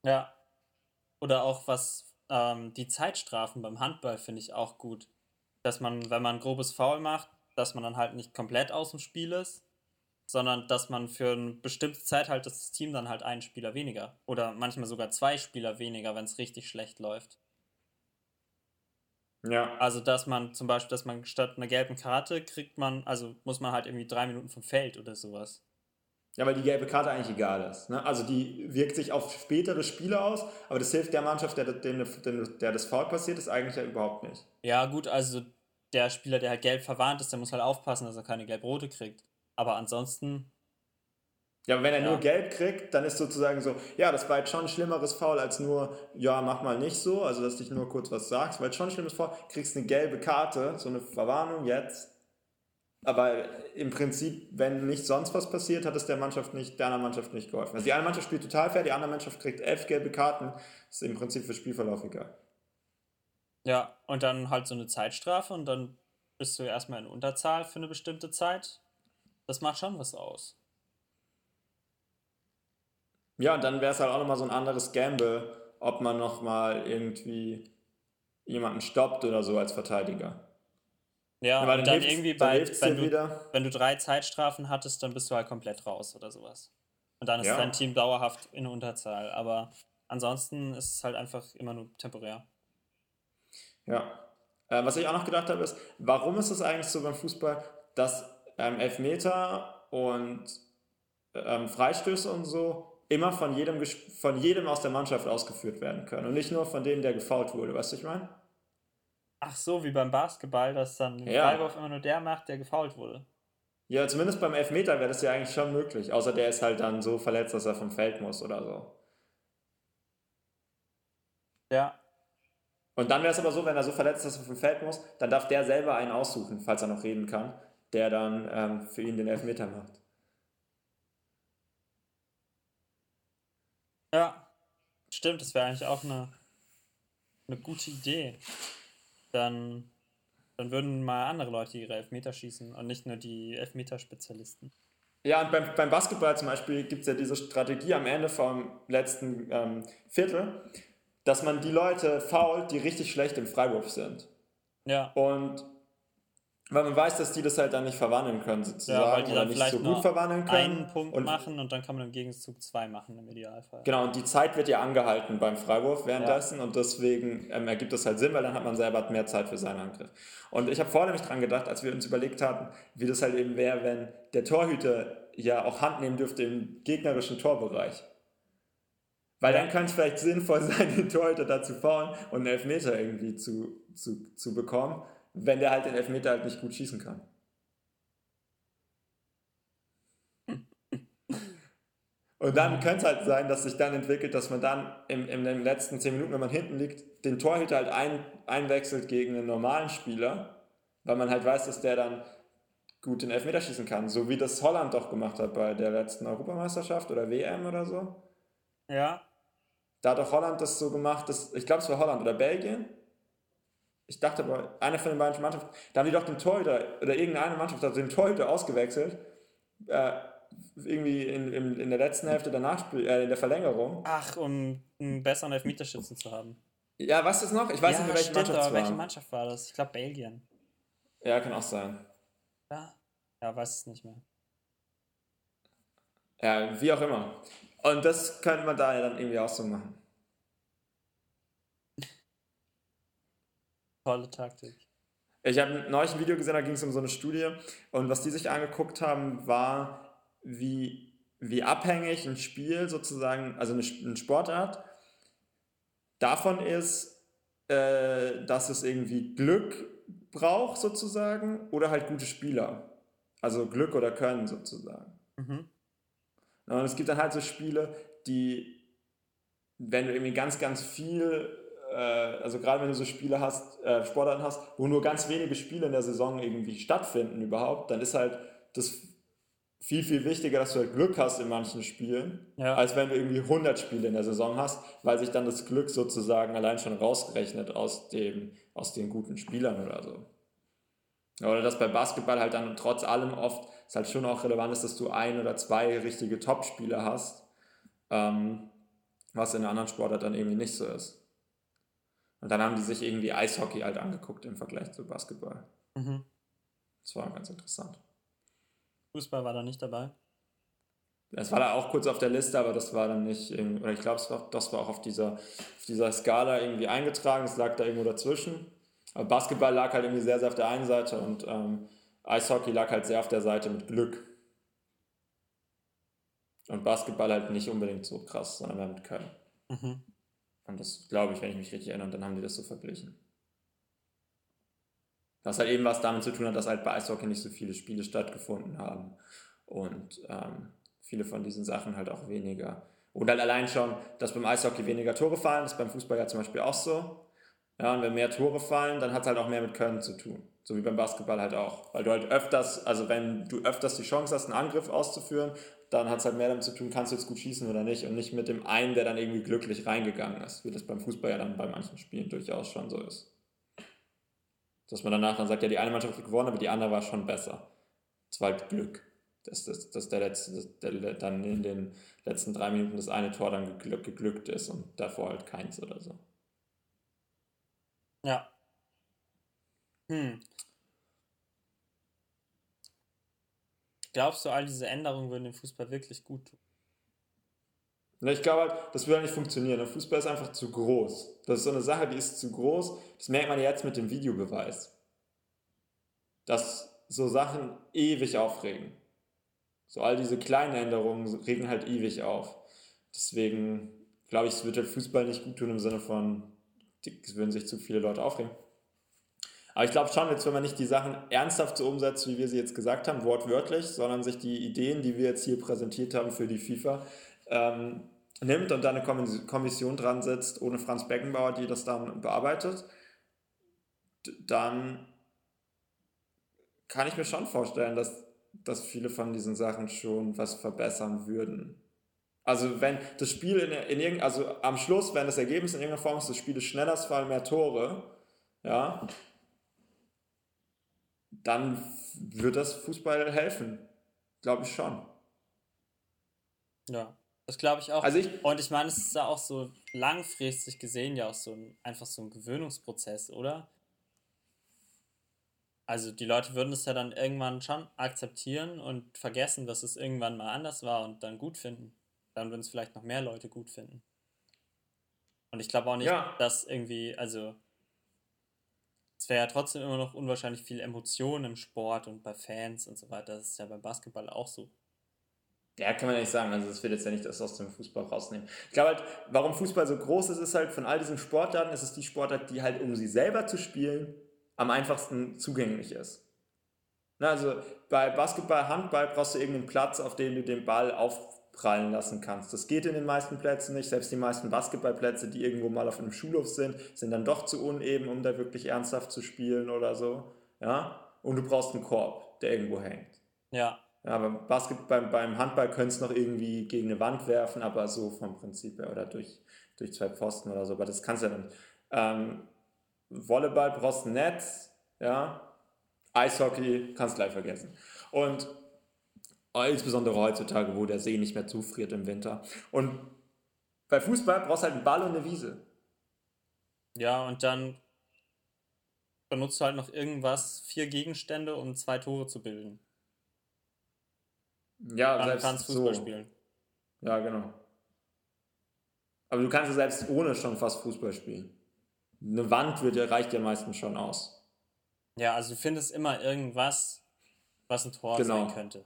Ja. Oder auch was, ähm, die Zeitstrafen beim Handball finde ich auch gut. Dass man, wenn man ein grobes Foul macht, dass man dann halt nicht komplett aus dem Spiel ist, sondern dass man für eine bestimmte Zeit halt das Team dann halt einen Spieler weniger. Oder manchmal sogar zwei Spieler weniger, wenn es richtig schlecht läuft. Ja. Also, dass man zum Beispiel, dass man statt einer gelben Karte kriegt man, also muss man halt irgendwie drei Minuten vom Feld oder sowas. Ja, weil die gelbe Karte eigentlich egal ist. Ne? Also die wirkt sich auf spätere Spiele aus, aber das hilft der Mannschaft, der, der, der, das Foul passiert, ist eigentlich ja überhaupt nicht. Ja, gut, also der Spieler, der halt gelb verwarnt ist, der muss halt aufpassen, dass er keine gelb-rote kriegt. Aber ansonsten, Ja, aber wenn er Ja. nur gelb kriegt, dann ist sozusagen so, ja, das war jetzt schon ein schlimmeres Foul als nur, ja, mach mal nicht so, also dass du dich nur kurz was sagst, weil schon ein schlimmes Foul, kriegst eine gelbe Karte, so eine Verwarnung jetzt. Aber im Prinzip, wenn nicht sonst was passiert, hat es der Mannschaft nicht, der anderen Mannschaft nicht geholfen. Also die eine Mannschaft spielt total fair, die andere Mannschaft kriegt elf gelbe Karten, ist im Prinzip für Spielverlauf egal. ja, und dann halt so eine Zeitstrafe und dann bist du erstmal in Unterzahl für eine bestimmte Zeit. Das macht schon was aus. Ja, und dann wäre es halt auch nochmal so ein anderes Gamble, ob man nochmal irgendwie jemanden stoppt oder so als Verteidiger. Ja, weil und dann hilft's- irgendwie dann bei, hilft's wenn du, wieder. wenn du drei Zeitstrafen hattest, dann bist du halt komplett raus oder sowas. Und dann ist Ja. dein Team dauerhaft in Unterzahl. Aber ansonsten ist es halt einfach immer nur temporär. Ja. Äh, was ich auch noch gedacht habe, ist, warum ist es eigentlich so beim Fußball, dass ähm, Elfmeter und ähm, Freistöße und so immer von jedem, von jedem aus der Mannschaft ausgeführt werden können und nicht nur von dem, der gefault wurde, weißt du, ich meine? Ach so, wie beim Basketball, dass dann Ja. Freiwurf immer nur der macht, der gefoult wurde. Ja, zumindest beim Elfmeter wäre das ja eigentlich schon möglich, außer der ist halt dann so verletzt, dass er vom Feld muss oder so. Ja, Und dann wäre es aber so, wenn er so verletzt ist, dass er vom Feld muss, dann darf der selber einen aussuchen, falls er noch reden kann, der dann ähm, für ihn den Elfmeter macht. ja. Stimmt, das wäre eigentlich auch eine, eine gute Idee. Dann, dann würden mal andere Leute ihre Elfmeter schießen und nicht nur die Elfmeterspezialisten. Ja, und beim, beim Basketball zum Beispiel gibt es ja diese Strategie am Ende vom letzten ähm, Viertel, dass man die Leute fault, die richtig schlecht im Freiwurf sind. Ja, Und Weil man weiß, dass die das halt dann nicht verwandeln können, sozusagen. Ja, weil die oder dann nicht vielleicht so gut verwandeln können. einen Punkt und, machen und dann kann man im Gegenzug zwei machen im Idealfall. Genau, und die Zeit wird ja angehalten beim Freiwurf währenddessen und deswegen ähm, ergibt das halt Sinn, weil dann hat man selber mehr Zeit für seinen Angriff. Und ich habe vorher nämlich dran gedacht, als wir uns überlegt hatten, wie das halt eben wäre, wenn der Torhüter ja auch Hand nehmen dürfte im gegnerischen Torbereich. Weil dann könnte es vielleicht sinnvoll sein, den Torhüter dazu fahren und einen Elfmeter irgendwie zu, zu, zu bekommen, wenn der halt den Elfmeter halt nicht gut schießen kann. Und dann könnte es halt sein, dass sich dann entwickelt, dass man dann im, in den letzten 10 Minuten, wenn man hinten liegt, den Torhüter halt ein, einwechselt gegen einen normalen Spieler, weil man halt weiß, dass der dann gut den Elfmeter schießen kann. So wie das Holland doch gemacht hat bei der letzten Europameisterschaft oder WM oder so. Ja, Da hat doch Holland das so gemacht, dass, ich glaube es war Holland oder Belgien. Ich dachte aber, eine von den beiden Mannschaften, da haben die doch den Torhüter, oder irgendeine Mannschaft hat den Torhüter ausgewechselt, äh, irgendwie in, in, in der letzten Hälfte der Nachspiel, äh, in der Verlängerung. ach, um einen besseren Elfmeterschützen zu haben. Ja, was ist noch? Ich weiß ja, nicht welche stimmt, Mannschaft aber welche war. Mannschaft war das? Ich glaube Belgien. Ja, kann auch sein. Ja, ja, weiß es nicht mehr. Ja, wie auch immer. Und das könnte man da ja dann irgendwie auch so machen. Tolle Taktik. Ich habe neulich ein Video gesehen, da ging es um so eine Studie und was die sich angeguckt haben, war, wie, wie abhängig ein Spiel sozusagen, also eine, eine Sportart, davon ist, äh, dass es irgendwie Glück braucht sozusagen oder halt gute Spieler. Also Glück oder Können sozusagen. Mhm. Und es gibt dann halt so Spiele, die, wenn du irgendwie ganz, ganz viel, also gerade wenn du so Spiele hast, äh, Sportarten hast, wo nur ganz wenige Spiele in der Saison irgendwie stattfinden überhaupt, dann ist halt das viel, viel wichtiger, dass du halt Glück hast in manchen Spielen, Ja. als wenn du irgendwie 100 Spiele in der Saison hast, weil sich dann das Glück sozusagen allein schon rausrechnet aus, dem, aus den guten Spielern oder so. Oder dass bei Basketball halt dann trotz allem oft es halt schon auch relevant ist, dass du ein oder zwei richtige Top-Spieler hast, ähm, was in einer anderen Sportart dann irgendwie nicht so ist. Und dann haben die sich irgendwie Eishockey halt angeguckt im Vergleich zu Basketball. Mhm. Das war ganz interessant. Fußball war da nicht dabei. Das war da auch kurz auf der Liste, aber das war dann nicht, irgendwie- oder ich glaube, das war auch auf dieser, auf dieser Skala irgendwie eingetragen, es lag da irgendwo dazwischen. Aber Basketball lag halt irgendwie sehr, sehr auf der einen Seite und ähm, Eishockey lag halt sehr auf der Seite mit Glück. Und Basketball halt nicht unbedingt so krass, sondern mehr mit Können. Mhm. Und das glaube ich, wenn ich mich richtig erinnere, dann haben die das so verglichen. Was halt eben was damit zu tun hat, dass halt bei Eishockey nicht so viele Spiele stattgefunden haben. Und ähm, viele von diesen Sachen halt auch weniger. Und halt allein schon, dass beim Eishockey weniger Tore fallen, das ist beim Fußball ja zum Beispiel auch so. Ja, und wenn mehr Tore fallen, dann hat es halt auch mehr mit Können zu tun. So wie beim Basketball halt auch. Weil du halt öfters, also wenn du öfters die Chance hast, einen Angriff auszuführen, dann hat es halt mehr damit zu tun, kannst du jetzt gut schießen oder nicht. Und nicht mit dem einen, der dann irgendwie glücklich reingegangen ist. Wie das beim Fußball ja dann bei manchen Spielen durchaus schon so ist. Dass man danach dann sagt, ja, die eine Mannschaft hat gewonnen, aber die andere war schon besser. Das war halt Glück. Dass, dass, dass der letzte, dass der, dann in den letzten drei Minuten das eine Tor dann geglück, geglückt ist und davor halt keins oder so. Ja. Hm. Glaubst du, all diese Änderungen würden dem Fußball wirklich gut tun? Ne, Ich glaube halt, das würde nicht funktionieren. Der Fußball ist einfach zu groß. Das ist so eine Sache, die ist zu groß. Das merkt man jetzt mit dem Videobeweis. Dass so Sachen ewig aufregen. So all diese kleinen Änderungen regen halt ewig auf. Deswegen glaube ich, es wird der Fußball nicht gut tun im Sinne von, es würden sich zu viele Leute aufregen. Aber ich glaube schon, jetzt wenn man nicht die Sachen ernsthaft so umsetzt, wie wir sie jetzt gesagt haben, wortwörtlich, sondern sich die Ideen, die wir jetzt hier präsentiert haben für die FIFA, ähm, nimmt und dann eine Kommis- Kommission dran setzt, ohne Franz Beckenbauer, die das dann bearbeitet, dann kann ich mir schon vorstellen, dass, dass viele von diesen Sachen schon was verbessern würden. Also wenn das Spiel in, in irgend, also am Schluss, wenn das Ergebnis in irgendeiner Form ist, das Spiel ist schneller, es fallen mehr Tore, ja, dann wird das Fußball helfen. Glaube ich schon. Ja. Das glaube ich auch. Also ich- Und ich meine, es ist ja auch so langfristig gesehen ja auch so ein, einfach so ein Gewöhnungsprozess, oder? Also die Leute würden es ja dann irgendwann schon akzeptieren und vergessen, dass es irgendwann mal anders war und dann gut finden. Dann würden es vielleicht noch mehr Leute gut finden. Und ich glaube auch nicht, Ja. dass irgendwie, also es wäre ja trotzdem immer noch unwahrscheinlich viel Emotion im Sport und bei Fans und so weiter. Das ist ja beim Basketball auch so. Ja, kann man nicht sagen. Also das wird jetzt ja nicht das aus dem Fußball rausnehmen. Ich glaube halt, warum Fußball so groß ist, ist halt von all diesen Sportarten, ist es die Sportart, die halt, um sie selber zu spielen, am einfachsten zugänglich ist. Na, also bei Basketball, Handball brauchst du irgendeinen Platz, auf dem du den Ball aufprallen lassen kannst. Das geht in den meisten Plätzen nicht. Selbst die meisten Basketballplätze, die irgendwo mal auf einem Schulhof sind, sind dann doch zu uneben, um da wirklich ernsthaft zu spielen oder so. Ja? Und du brauchst einen Korb, der irgendwo hängt. Ja, Ja, beim, Basket, beim, beim Handball könntest du noch irgendwie gegen eine Wand werfen, aber so vom Prinzip her oder durch, durch zwei Pfosten oder so, aber das kannst du ja nicht. Ähm, Volleyball brauchst ein Netz, ja. Eishockey kannst du gleich vergessen. Und insbesondere heutzutage, wo der See nicht mehr zufriert im Winter. Und bei Fußball brauchst du halt einen Ball und eine Wiese. ja, und dann benutzt du halt noch irgendwas, vier Gegenstände, um zwei Tore zu bilden. Ja, Dann selbst kannst du Fußball so. spielen. Ja, genau. Aber du kannst ja selbst ohne schon fast Fußball spielen. Eine Wand wird ja, reicht ja meistens schon aus. Ja, also du findest immer irgendwas, was ein Tor Genau. sein könnte.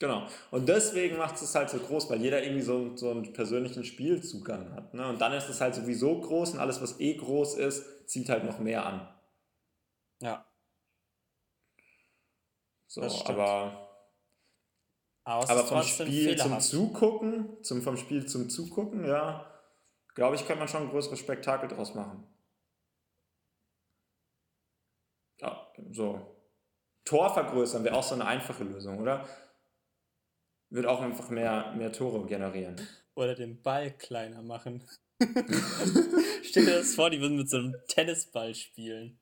Genau. Und deswegen macht es halt so groß, weil jeder irgendwie so, so einen persönlichen Spielzugang hat. Ne? Und dann ist es halt sowieso groß und alles, was eh groß ist, zieht halt noch mehr an. Ja. So, aber, Aber, aber vom Spiel zum. Zugucken, zum, vom Spiel zum Zugucken, ja, glaube ich, könnte man schon ein größeres Spektakel draus machen. Ja, so. Tor vergrößern wäre auch so eine einfache Lösung, oder? Wird auch einfach mehr, mehr Tore generieren. Oder den Ball kleiner machen. Stell dir das vor, die würden mit so einem Tennisball spielen.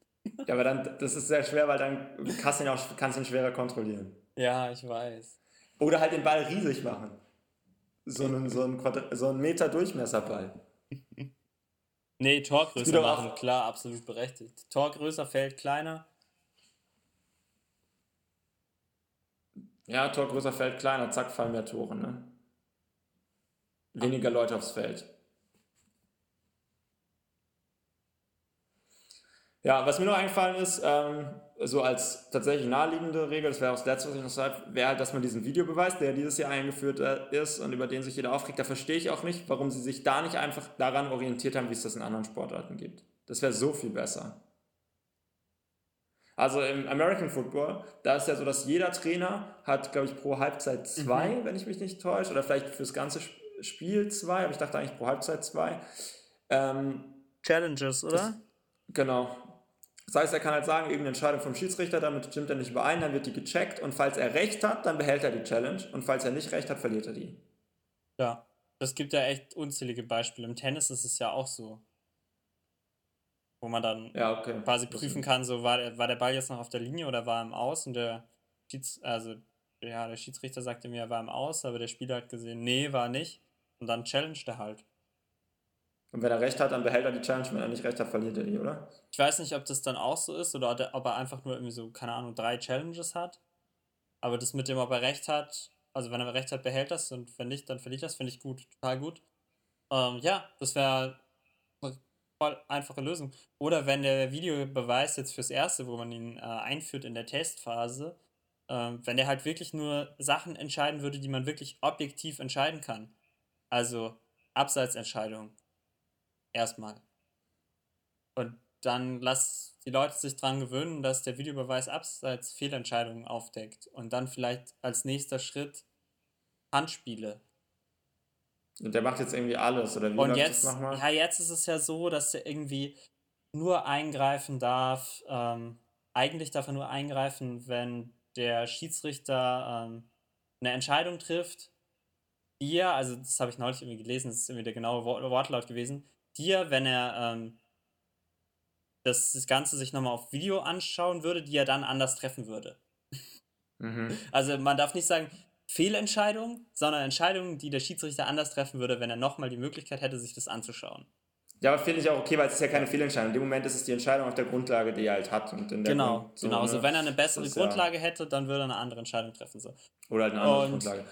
Ja, aber dann, das ist sehr schwer, weil dann kannst du ihn auch kannst ihn schwerer kontrollieren. Ja, ich weiß. Oder halt den Ball riesig machen. So einen, so einen, Quadrat, so einen Meter Durchmesserball. Nee, Tor größer Spiel doch auch- machen, klar, absolut berechtigt. Tor größer, Feld kleiner. Ja, Tor größer Feld kleiner, zack, fallen mehr Tore, ne? Weniger Leute aufs Feld. Ja, was mir noch eingefallen ist, ähm, so als tatsächlich naheliegende Regel, das wäre auch das Letzte, was ich noch sage, wäre halt, dass man diesen Videobeweis, der dieses Jahr eingeführt äh, ist und über den sich jeder aufregt, da verstehe ich auch nicht, warum sie sich da nicht einfach daran orientiert haben, wie es das in anderen Sportarten gibt. Das wäre so viel besser. Also im American Football, da ist ja so, dass jeder Trainer hat, glaube ich, pro Halbzeit zwei, wenn ich mich nicht täusche, oder vielleicht fürs ganze Sp- Spiel zwei, aber ich dachte eigentlich pro Halbzeit zwei. Ähm, Challenges, oder? Genau. Das heißt, er kann halt sagen, irgendeine Entscheidung vom Schiedsrichter, damit stimmt er nicht überein, dann wird die gecheckt und falls er recht hat, dann behält er die Challenge und falls er nicht recht hat, verliert er die. Ja. Das gibt ja echt unzählige Beispiele. Im Tennis ist es ja auch so. Wo man dann Ja, okay. quasi prüfen kann, so war der, war der Ball jetzt noch auf der Linie oder war er im Aus und der Schieds, also ja, der Schiedsrichter sagte mir, er war im Aus, aber der Spieler hat gesehen, nee, war nicht. Und dann challenged er halt. Und wenn er recht hat, dann behält er die Challenge, wenn er nicht recht hat, verliert er die, oder? Ich weiß nicht, ob das dann auch so ist oder ob er einfach nur irgendwie so, keine Ahnung, drei Challenges hat. Aber das mit dem, ob er recht hat, also wenn er recht hat, behält das und wenn nicht, dann verliert das, finde ich gut, total gut. Ähm, ja, das wäre voll einfache Lösung. Oder wenn der Videobeweis jetzt fürs Erste, wo man ihn äh, einführt in der Testphase, ähm, wenn der halt wirklich nur Sachen entscheiden würde, die man wirklich objektiv entscheiden kann. Also Abseitsentscheidung. Erstmal. Und dann lass die Leute sich dran gewöhnen, dass der Videobeweis abseits Fehlentscheidungen aufdeckt. Und dann vielleicht als nächster Schritt Handspiele. Und der macht jetzt irgendwie alles, oder wie Und jetzt, das nochmal? ja, jetzt ist es ja so, dass er irgendwie nur eingreifen darf. Ähm, eigentlich darf er nur eingreifen, wenn der Schiedsrichter ähm, eine Entscheidung trifft, die er, also das habe ich neulich irgendwie gelesen, das ist irgendwie der genaue Wort- Wortlaut gewesen, die er, wenn er ähm, das, das Ganze sich nochmal auf Video anschauen würde, die er dann anders treffen würde. Mhm. Also man darf nicht sagen Fehlentscheidung, sondern Entscheidungen, die der Schiedsrichter anders treffen würde, wenn er nochmal die Möglichkeit hätte, sich das anzuschauen. Ja, aber finde ich auch okay, weil es ist ja keine Fehlentscheidung. In dem Moment ist es die Entscheidung auf der Grundlage, die er halt hat. Und in der Genau, Grund- so, genau. Also ne? wenn er eine bessere ist ja- Grundlage hätte, dann würde er eine andere Entscheidung treffen. So. Oder halt eine andere Und- Grundlage.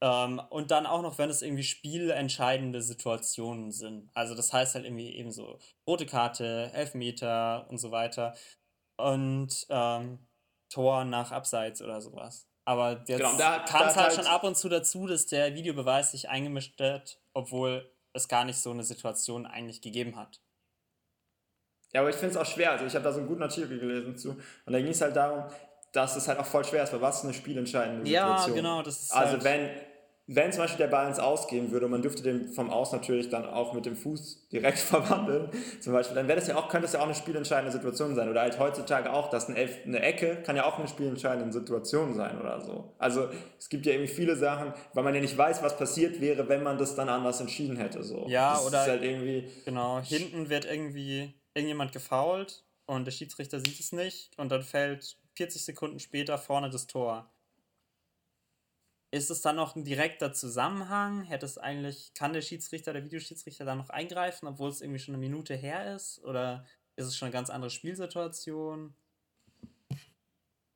Ähm, und dann auch noch, wenn es irgendwie spielentscheidende Situationen sind. Also das heißt halt irgendwie eben so rote Karte, Elfmeter und so weiter. Und ähm, Tor nach Abseits oder sowas. Aber jetzt Genau, da- kam es halt halt- schon ab und zu dazu, dass der Videobeweis sich eingemischt hat, obwohl es gar nicht so eine Situation eigentlich gegeben hat. Ja, aber ich finde es auch schwer. Also ich habe da so einen guten Artikel gelesen zu. Und da ging es halt darum, dass es halt auch voll schwer ist, weil was ist eine spielentscheidende Ja, Situation? genau, das ist Also halt- wenn, wenn zum Beispiel der Ball ins Aus gehen würde und man dürfte den vom Aus natürlich dann auch mit dem Fuß direkt verwandeln, zum Beispiel, dann wäre das ja auch, könnte das ja auch eine spielentscheidende Situation sein. Oder halt heutzutage auch, dass eine, Elf, eine Ecke kann ja auch eine spielentscheidende Situation sein oder so. Also es gibt ja irgendwie viele Sachen, weil man ja nicht weiß, was passiert wäre, wenn man das dann anders entschieden hätte. So. Ja, das oder- Ist halt irgendwie, Genau, hinten wird irgendwie irgendjemand gefoult und der Schiedsrichter sieht es nicht und dann fällt 40 Sekunden später vorne das Tor. Ist es dann noch ein direkter Zusammenhang? Hätte es eigentlich, kann der Schiedsrichter, der Videoschiedsrichter da noch eingreifen, obwohl es irgendwie schon eine Minute her ist? Oder ist es schon eine ganz andere Spielsituation?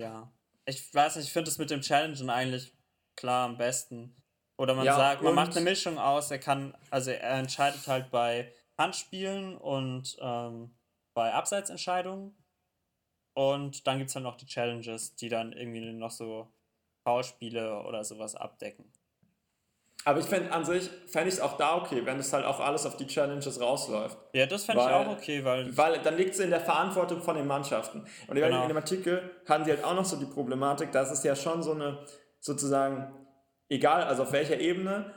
Ja. Ich weiß nicht, ich finde es mit dem Challengen eigentlich klar am besten. Oder man Ja, sagt, man macht eine Mischung aus, er kann, also er entscheidet halt bei Handspielen und ähm, bei Abseitsentscheidungen. Und dann gibt es halt noch die Challenges, die dann irgendwie noch so Foulspiele oder sowas abdecken. aber ich fände an sich, fände ich es auch da okay, wenn es halt auch alles auf die Challenges rausläuft. Ja, das fände ich auch okay, weil Weil dann liegt es in der Verantwortung von den Mannschaften. Und in Genau. in dem Artikel hatten sie halt auch noch so die Problematik, dass es ja schon so eine, sozusagen, egal, also auf welcher Ebene,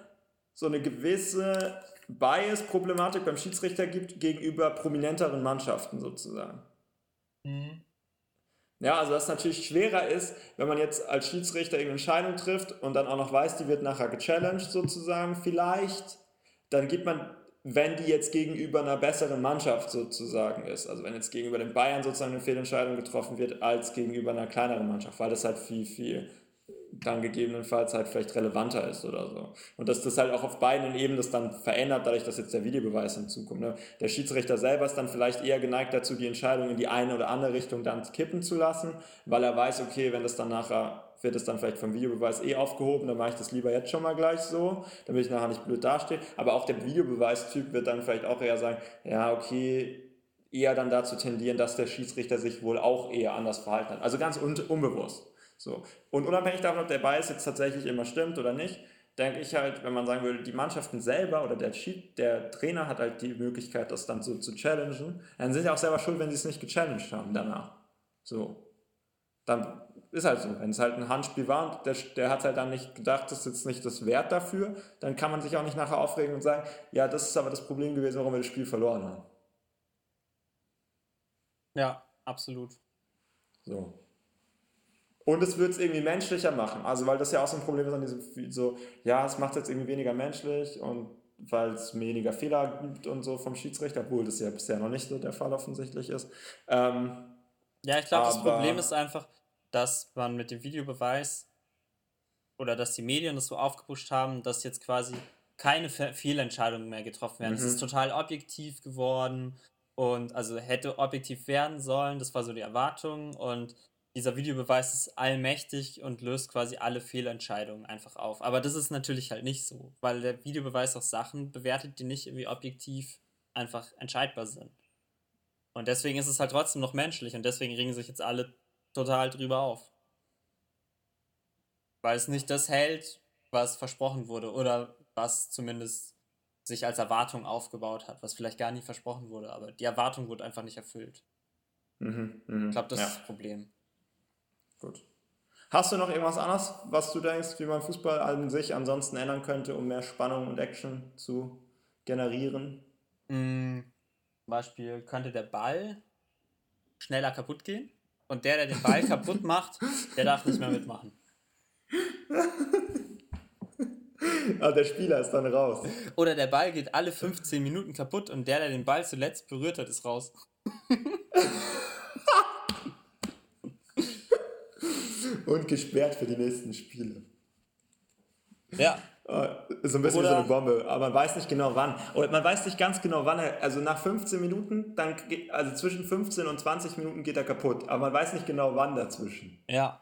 so eine gewisse Bias-Problematik beim Schiedsrichter gibt gegenüber prominenteren Mannschaften sozusagen. Ja, also dass es natürlich schwerer ist, wenn man jetzt als Schiedsrichter irgendeine Entscheidung trifft und dann auch noch weiß, die wird nachher gechallenged sozusagen vielleicht, dann gibt man, wenn die jetzt gegenüber einer besseren Mannschaft sozusagen ist, also wenn jetzt gegenüber den Bayern sozusagen eine Fehlentscheidung getroffen wird, als gegenüber einer kleineren Mannschaft, weil das halt viel, viel dann gegebenenfalls halt vielleicht relevanter ist oder so. Und dass das halt auch auf beiden Ebenen das dann verändert, dadurch, dass jetzt der Videobeweis hinzukommt. Ne? Der Schiedsrichter selber ist dann vielleicht eher geneigt dazu, die Entscheidung in die eine oder andere Richtung dann kippen zu lassen, weil er weiß, okay, wenn das dann nachher wird es dann vielleicht vom Videobeweis eh aufgehoben, dann mache ich das lieber jetzt schon mal gleich so, damit ich nachher nicht blöd dastehe. Aber auch der Videobeweistyp wird dann vielleicht auch eher sagen, ja, okay, eher dann dazu tendieren, dass der Schiedsrichter sich wohl auch eher anders verhalten hat. Also ganz un unbewusst. So. Und unabhängig davon, ob der Bias jetzt tatsächlich immer stimmt oder nicht, denke ich halt, wenn man sagen würde, die Mannschaften selber oder der, Cheat, der Trainer hat halt die Möglichkeit, das dann so zu challengen, dann sind sie auch selber schuld, wenn sie es nicht gechallenged haben danach. So. Dann ist halt so. Wenn es halt ein Handspiel war und der, der hat halt dann nicht gedacht, das ist jetzt nicht das Wert dafür, dann kann man sich auch nicht nachher aufregen und sagen, ja, das ist aber das Problem gewesen, warum wir das Spiel verloren haben. ja, absolut. So. Und es wird es irgendwie menschlicher machen. Also, weil das ja auch so ein Problem ist an diesem, so, ja, es macht es jetzt irgendwie weniger menschlich und weil es weniger Fehler gibt und so vom Schiedsrichter, obwohl das ja bisher noch nicht so der Fall offensichtlich ist. Ähm, Ja, ich glaube, das Problem ist einfach, dass man mit dem Videobeweis oder dass die Medien das so aufgepusht haben, dass jetzt quasi keine Fe Fehlentscheidungen mehr getroffen werden. Es Mhm. ist total objektiv geworden und also hätte objektiv werden sollen. Das war so die Erwartung und dieser Videobeweis ist allmächtig und löst quasi alle Fehlentscheidungen einfach auf. Aber das ist natürlich halt nicht so, weil der Videobeweis auch Sachen bewertet, die nicht irgendwie objektiv einfach entscheidbar sind. Und deswegen ist es halt trotzdem noch menschlich und deswegen regen sich jetzt alle total drüber auf. Weil es nicht das hält, was versprochen wurde oder was zumindest sich als Erwartung aufgebaut hat, was vielleicht gar nicht versprochen wurde, aber die Erwartung wurde einfach nicht erfüllt. mhm, mhm, Ich glaube, das ja, ist das Problem. Gut. Hast du noch irgendwas anderes, was du denkst, wie man Fußball an sich ansonsten ändern könnte, um mehr Spannung und Action zu generieren? Mm, zum Beispiel könnte der Ball schneller kaputt gehen und der, der den Ball kaputt macht, der darf nicht mehr mitmachen. Ah, der Spieler ist dann raus. Oder der Ball geht alle 15 Minuten kaputt und der, der den Ball zuletzt berührt hat, ist raus. Und gesperrt für die nächsten Spiele. Ja, Äh, so ein bisschen wie so Oder- eine Bombe, aber man weiß nicht genau wann. Oder man weiß nicht ganz genau wann er, also nach 15 Minuten, dann geht, also zwischen 15 und 20 Minuten geht er kaputt, aber man weiß nicht genau wann dazwischen. Ja.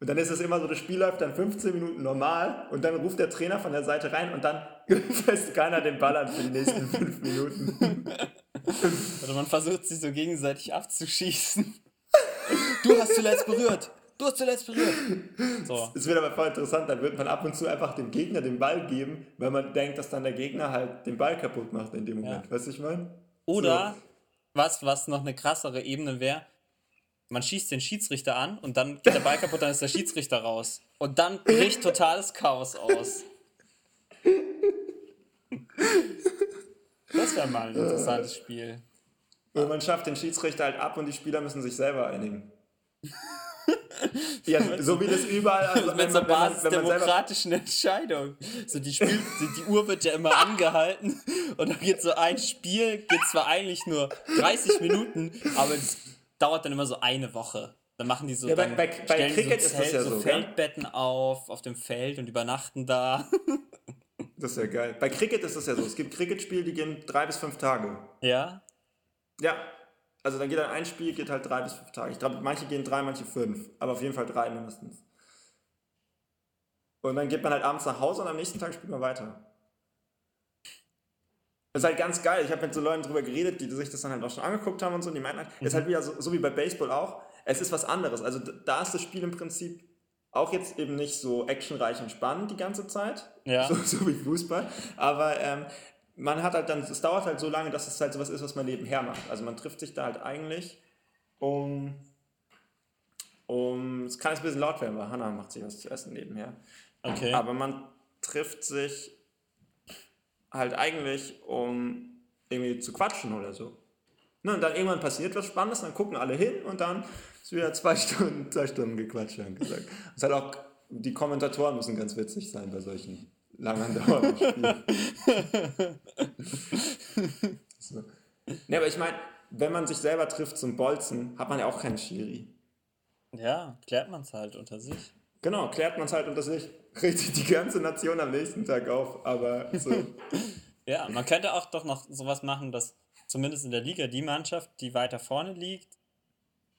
Und dann ist es immer so, das Spiel läuft dann 15 Minuten normal und dann ruft der Trainer von der Seite rein und dann fässt keiner den Ball an für die nächsten 5 Minuten. Oder man versucht sich so gegenseitig abzuschießen. Du hast zuletzt berührt. Du hast zuletzt berührt. So. Es wird aber voll interessant, dann wird man ab und zu einfach dem Gegner den Ball geben, weil man denkt, dass dann der Gegner halt den Ball kaputt macht in dem Moment. Ja. Weißt du, ich meine? Oder was, was noch eine krassere Ebene wäre, man schießt den Schiedsrichter an und dann geht der Ball kaputt, dann ist der Schiedsrichter raus. Und dann bricht totales Chaos aus. Das wäre mal ein interessantes Spiel. Und man schafft den Schiedsrichter halt ab und die Spieler müssen sich selber einigen. ja, so wie das überall. Also Mit so Basis wenn man, wenn man selber, demokratischen Entscheidung. So die, Spiel, die, die Uhr wird ja immer angehalten und dann geht so ein Spiel, geht zwar eigentlich nur 30 Minuten, aber es dauert dann immer so eine Woche. Dann machen die so, Ja, bei- bei- bei Cricket so, ist das ja so so? Feldbetten auf, auf dem Feld und übernachten da. das ist ja geil. Bei Cricket ist das ja so. Es gibt Cricket-Spiele, die gehen drei bis fünf Tage. Ja? Ja. Also dann geht dann ein Spiel, geht halt drei bis fünf Tage. Ich glaube, manche gehen drei, manche fünf. Aber auf jeden Fall drei mindestens. Und dann geht man halt abends nach Hause und am nächsten Tag spielt man weiter. Das ist halt ganz geil. Ich habe mit so Leuten drüber geredet, die sich das dann halt auch schon angeguckt haben und so. Und die meinten halt, ist halt wieder so, so wie bei Baseball auch. Es ist was anderes. Also da ist das Spiel im Prinzip auch jetzt eben nicht so actionreich und spannend die ganze Zeit. Ja. So, so wie Fußball. Aber ähm, man hat halt dann, es dauert halt so lange, dass es halt sowas ist, was man nebenher macht. Also man trifft sich da halt eigentlich um. um es kann jetzt ein bisschen laut werden, weil Hannah macht sich was zu essen nebenher. Okay. Aber man trifft sich halt eigentlich, um irgendwie zu quatschen oder so. Ne, und dann irgendwann passiert was Spannendes, dann gucken alle hin und dann ist wieder zwei Stunden, zwei Stunden gequatscht, haben gesagt. Und es hat auch, die Kommentatoren müssen ganz witzig sein bei solchen lang andauernden Spielen. so. Ne, aber ich meine, wenn man sich selber trifft zum Bolzen, hat man ja auch keinen Schiri. ja, klärt man es halt unter sich. Genau, klärt man es halt unter sich. Richtet die ganze Nation am nächsten Tag auf, aber so. Ja, man könnte auch doch noch sowas machen, dass zumindest in der Liga die Mannschaft, die weiter vorne liegt,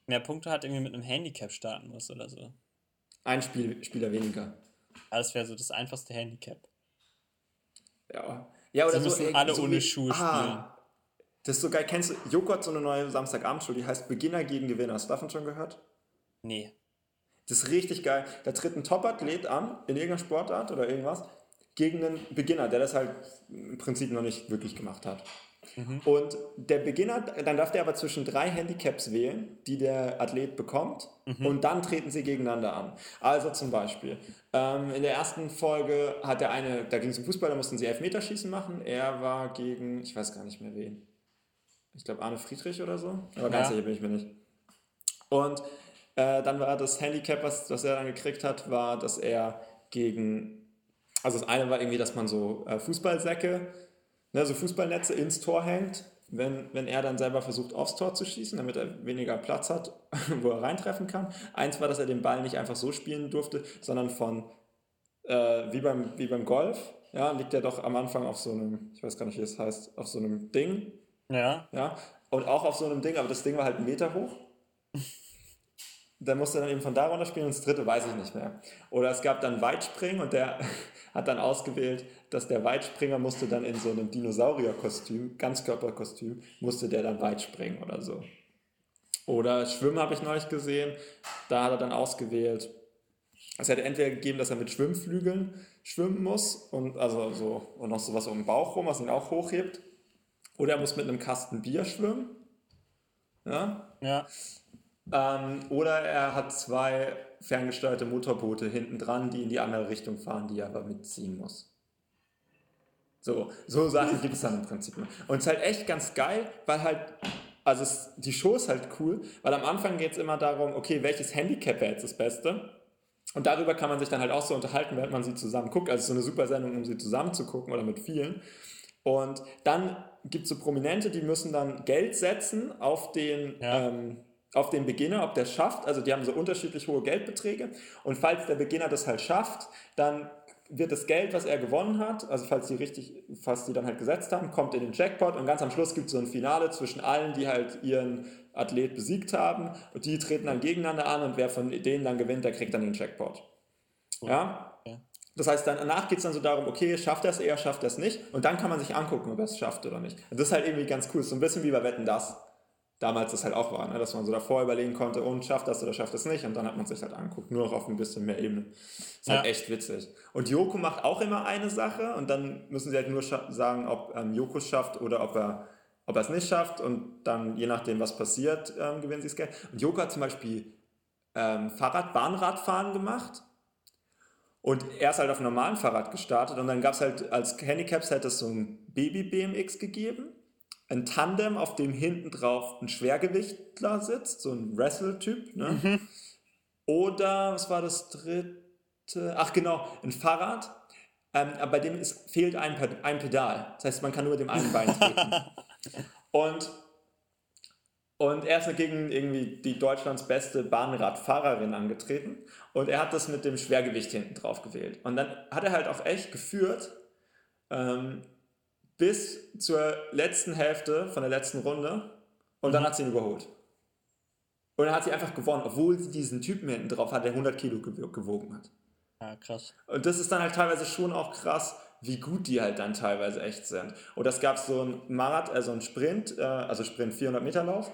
mehr Punkte hat, irgendwie mit einem Handicap starten muss oder so. Ein Spiel, Spieler weniger. Aber Das wäre so das einfachste Handicap. Ja. Ja, oder Sie so. müssen ey, alle so ohne Schuhe Ah, das ist so geil. Kennst du, hat so eine neue Samstagabendshow, die heißt Beginner gegen Gewinner. Hast du davon schon gehört? Nee. Das ist richtig geil. Da tritt ein Top-Athlet an, in irgendeiner Sportart oder irgendwas, gegen einen Beginner, der das halt im Prinzip noch nicht wirklich gemacht hat. Und der Beginner, dann darf der aber zwischen drei Handicaps wählen, die der Athlet bekommt, und dann treten sie gegeneinander an. Also zum Beispiel, ähm, in der ersten Folge hat der eine, da ging es um Fußball, da mussten sie Elfmeterschießen machen. Er war gegen, ich weiß gar nicht mehr wen. Ich glaube Arne Friedrich oder so. Aber ganz Ja. sicher bin ich mir nicht. Und äh, dann war das Handicap, was, was er dann gekriegt hat, war, dass er gegen, also das eine war irgendwie, dass man so äh, Fußballsäcke, ne, so Fußballnetze ins Tor hängt, wenn, wenn er dann selber versucht, aufs Tor zu schießen, damit er weniger Platz hat, wo er reintreffen kann. Eins war, dass er den Ball nicht einfach so spielen durfte, sondern von, äh, wie, beim, wie beim Golf, ja, liegt er doch am Anfang auf so einem, ich weiß gar nicht, wie es heißt, auf so einem Ding, Ja. ja, und auch auf so einem Ding, aber das Ding war halt einen Meter hoch. Der musste dann eben von da runter spielen und das dritte weiß ich nicht mehr. Oder es gab dann Weitspringen und der hat dann ausgewählt, dass der Weitspringer musste dann in so einem Dinosaurierkostüm, Ganzkörperkostüm, musste der dann weit springen oder so. Oder Schwimmen habe ich neulich gesehen, da hat er dann ausgewählt, es hätte entweder gegeben, dass er mit Schwimmflügeln schwimmen muss und also so und noch sowas um den Bauch rum, was ihn auch hochhebt. Oder er muss mit einem Kasten Bier schwimmen. Ja? Ja. Ähm, oder er hat zwei ferngesteuerte Motorboote hinten dran, die in die andere Richtung fahren, die er aber mitziehen muss. So, so Sachen gibt es dann im Prinzip. noch. Und es ist halt echt ganz geil, weil halt, also es, die Show ist halt cool, weil am Anfang geht es immer darum, okay, welches Handicap wäre jetzt das Beste? Und darüber kann man sich dann halt auch so unterhalten, während man sie zusammen guckt. Also es ist so eine super Sendung, um sie zusammen zu gucken oder mit vielen. Und dann gibt es so Prominente, die müssen dann Geld setzen auf den, Ja. ähm, auf den Beginner, ob der es schafft. Also die haben so unterschiedlich hohe Geldbeträge. Und falls der Beginner das halt schafft, dann wird das Geld, was er gewonnen hat, also falls die richtig, falls die dann halt gesetzt haben, kommt in den Jackpot und ganz am Schluss gibt es so ein Finale zwischen allen, die halt ihren Athlet besiegt haben und die treten dann gegeneinander an und wer von denen dann gewinnt, der kriegt dann den Jackpot. Ja? Das heißt, danach geht es dann so darum, okay, schafft er es eher, schafft er es nicht und dann kann man sich angucken, ob er es schafft oder nicht. Und das ist halt irgendwie ganz cool, so ein bisschen wie bei Wetten, das damals das halt auch war, ne? dass man so davor überlegen konnte, und schafft das oder schafft es nicht und dann hat man sich halt angeguckt, nur noch auf ein bisschen mehr Ebene. Ist halt Ja. echt witzig. Und Joko macht auch immer eine Sache und dann müssen sie halt nur sagen, ob ähm, Joko es schafft oder ob er ob er es nicht schafft und dann je nachdem, was passiert, ähm, gewinnen sie das Geld. Und Joko hat zum Beispiel ähm, Fahrrad, Bahnradfahren gemacht und er ist halt auf einem normalen Fahrrad gestartet und dann gab es halt als Handicaps hätte es so ein Baby-BMX gegeben, ein Tandem, auf dem hinten drauf ein Schwergewichtler sitzt, so ein Wrestle-Typ, ne? Oder, was war das dritte? Ach genau, ein Fahrrad, ähm, aber bei dem ist, fehlt ein, ein Pedal. Das heißt, man kann nur mit dem einen Bein treten. und, und er ist gegen irgendwie die Deutschlands beste Bahnradfahrerin angetreten. Und er hat das mit dem Schwergewicht hinten drauf gewählt. Und dann hat er halt auch echt geführt, ähm, bis zur letzten Hälfte von der letzten Runde. Und dann hat sie ihn überholt. Und dann hat sie einfach gewonnen, obwohl sie diesen Typen hinten drauf hat, der 100 Kilo gew- gewogen hat. Ja, krass. Und das ist dann halt teilweise schon auch krass, wie gut die halt dann teilweise echt sind. Und das gab so ein Marathon, also ein Sprint, äh, also Sprint 400 Meter Lauf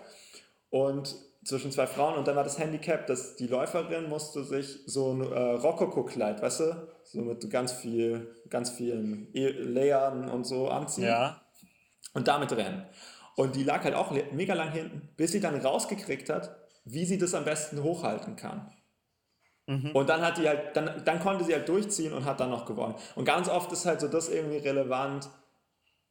und zwischen zwei Frauen und dann war das Handicap, dass die Läuferin musste sich so ein äh, Rokoko-Kleid, weißt du, so mit ganz viel, ganz vielen E- Layern und so anziehen Ja. und damit rennen. Und die lag halt auch mega lang hinten, bis sie dann rausgekriegt hat, wie sie das am besten hochhalten kann. Und dann hat die halt, dann, dann konnte sie halt durchziehen und hat dann noch gewonnen. Und ganz oft ist halt so das irgendwie relevant,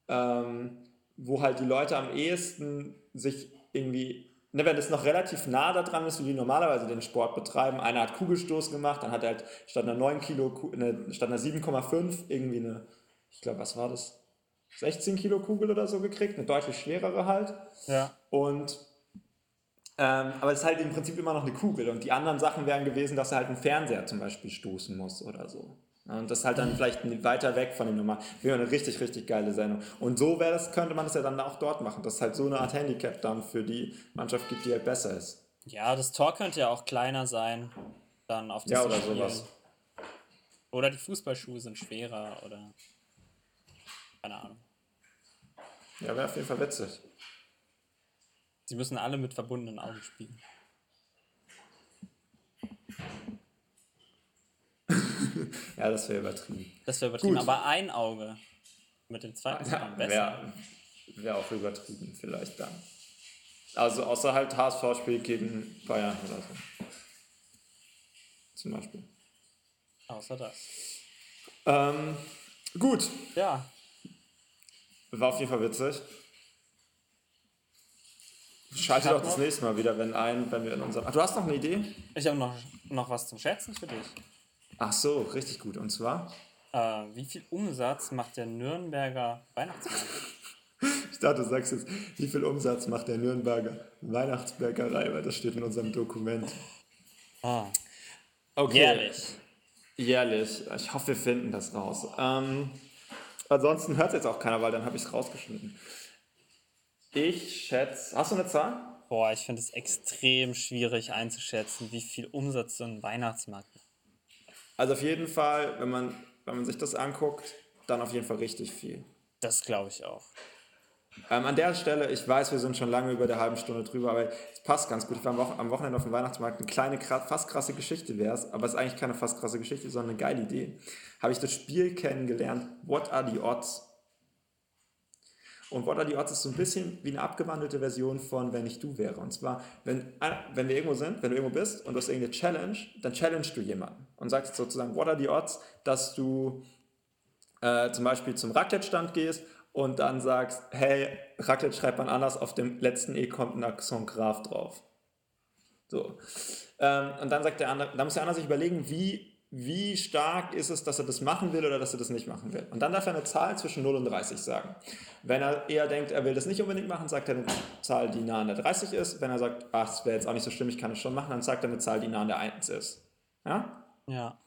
ähm, wo halt die Leute am ehesten sich irgendwie, ne, wenn das noch relativ nah da dran ist, wie die normalerweise den Sport betreiben. Einer hat Kugelstoß gemacht, dann hat er halt statt einer 9 Kilo, eine, statt einer 7,5 irgendwie eine, ich glaube, was war das? 16 Kilo Kugel oder so gekriegt, eine deutlich schwerere halt. Ja. Und ähm, aber es ist halt im Prinzip immer noch eine Kugel. Und die anderen Sachen wären gewesen, dass er halt einen Fernseher zum Beispiel stoßen muss oder so. Und das halt dann vielleicht weiter weg von dem normalen. Wäre eine richtig, richtig geile Sendung. Und so wäre das, könnte man das ja dann auch dort machen, dass es halt so eine Art Handicap dann für die Mannschaft gibt, die halt besser ist. Ja, das Tor könnte ja auch kleiner sein. Dann auf das Ja, oder spielen. sowas. Oder die Fußballschuhe sind schwerer oder. Keine Ahnung. Ja, wäre auf jeden Fall witzig. Sie müssen alle mit verbundenen Augen spielen. Ja, das wäre übertrieben. Das wäre übertrieben. Gut. Aber ein Auge mit dem zweiten ist dann besser. Wäre wär auch übertrieben vielleicht dann. Also außer halt HSV-Spiel gegen Bayern oder so. Zum Beispiel. Außer das. Ähm, gut, Ja, war auf jeden Fall witzig. Schalte doch das noch- nächste Mal wieder, wenn ein, wenn wir in unserem. Ach, du hast noch eine Idee? ich habe noch, noch was zum Schätzen für dich. Ach so, richtig gut. Und zwar? Äh, wie viel Umsatz macht der Nürnberger Weihnachtsmarkt? Ich dachte, du sagst jetzt, wie viel Umsatz macht der Nürnberger Weihnachtsbäckerei, weil das steht in unserem Dokument. Ah, Okay. jährlich. Jährlich. Ich hoffe, wir finden das raus. Ähm, ansonsten hört es jetzt auch keiner, weil dann habe ich es rausgeschnitten. Ich schätze. Hast du eine Zahl? Boah, ich finde es extrem schwierig einzuschätzen, wie viel Umsatz so ein Weihnachtsmarkt macht. Also auf jeden Fall, wenn man, wenn man sich das anguckt, dann auf jeden Fall richtig viel. Das glaube ich auch. Ähm, an der Stelle, ich weiß, wir sind schon lange über der halben Stunde drüber, aber es passt ganz gut. Ich war am, Wochen am Wochenende auf dem Weihnachtsmarkt. Eine kleine, fast krasse Geschichte wäre es, aber es ist eigentlich keine fast krasse Geschichte, sondern eine geile Idee. Habe ich das Spiel kennengelernt, What are the Odds? Und What are the Odds ist so ein bisschen wie eine abgewandelte Version von Wenn ich du wäre. Und zwar, wenn, wenn wir irgendwo sind, wenn du irgendwo bist und du hast irgendeine Challenge, dann challengest du jemanden und sagst sozusagen, What are the Odds, dass du äh, zum Beispiel zum Raclette-Stand gehst und dann sagst, hey, Raclette schreibt man anders, auf dem letzten E kommt ein Accent Graf drauf. So. Ähm, und dann sagt der andere, dann muss der andere sich überlegen, wie, wie stark ist es, dass er das machen will oder dass er das nicht machen will. Und dann darf er eine Zahl zwischen 0 und 30 sagen. Wenn er eher denkt, er will das nicht unbedingt machen, sagt er eine Zahl, die nah an der 30 ist. Wenn er sagt, ach, das wäre jetzt auch nicht so schlimm, ich kann es schon machen, dann sagt er eine Zahl, die nah an der 1 ist. Ja? Ja.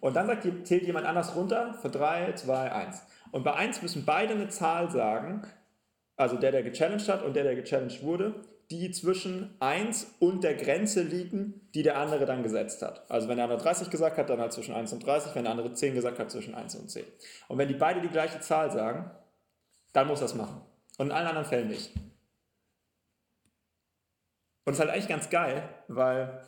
Und dann sagt, zählt jemand anders runter für 3, 2, 1. Und bei 1 müssen beide eine Zahl sagen, also der, der gechallenged hat und der, der gechallenged wurde, die zwischen 1 und der Grenze liegen, die der andere dann gesetzt hat. Also wenn der andere 30 gesagt hat, dann halt zwischen 1 und 30, wenn der andere 10 gesagt hat, zwischen 1 und 10. Und wenn die beide die gleiche Zahl sagen, dann muss das machen. Und in allen anderen Fällen nicht. Und es ist halt eigentlich ganz geil, weil,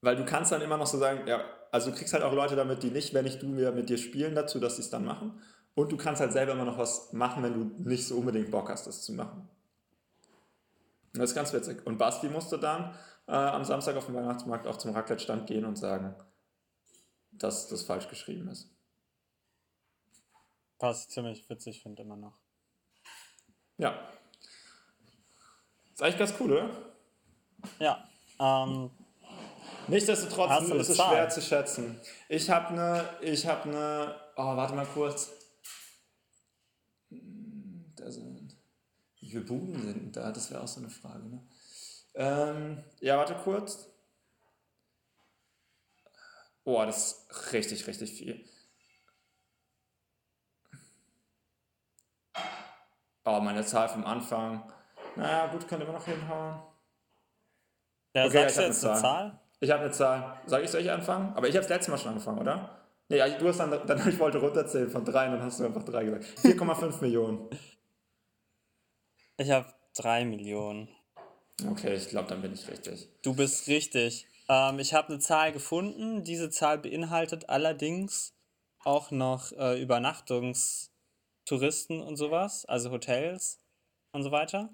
weil du kannst dann immer noch so sagen, ja, also du kriegst halt auch Leute damit, die nicht, wenn nicht du wir mit dir spielen, dazu, dass sie es dann machen. Und du kannst halt selber immer noch was machen, wenn du nicht so unbedingt Bock hast, das zu machen. Das ist ganz witzig. Und Basti musste dann äh, am Samstag auf dem Weihnachtsmarkt auch zum Raclette-Stand gehen und sagen, dass das falsch geschrieben ist. Was ich ziemlich witzig finde immer noch. Ja. Ist eigentlich ganz cool, oder? Ja, ähm, Nichtsdestotrotz ist es schwer zu schätzen. Ich habe eine, ich habe eine, oh, warte mal kurz. Hm, Da sind, wie viele Buden sind da? Das wäre auch so eine Frage, ne? Ähm, ja, warte kurz. Oh, das ist richtig, richtig viel. Oh, meine Zahl vom Anfang. Naja, gut, könnte man noch hinhauen. ja, Okay, sagst ich du jetzt eine Zahl. Zahl? Ich habe eine Zahl. Soll ich, soll ich anfangen? Aber ich habe das letzte Mal schon angefangen, oder? Nee, du hast dann, dann ich wollte runterzählen von drei und dann hast du einfach drei gesagt. 4,5 Millionen. Ich habe 3 Millionen. Okay, ich glaube, dann bin ich richtig. Du bist richtig. Ähm, ich habe eine Zahl gefunden. Diese Zahl beinhaltet allerdings auch noch äh, Übernachtungstouristen und sowas, also Hotels und so weiter.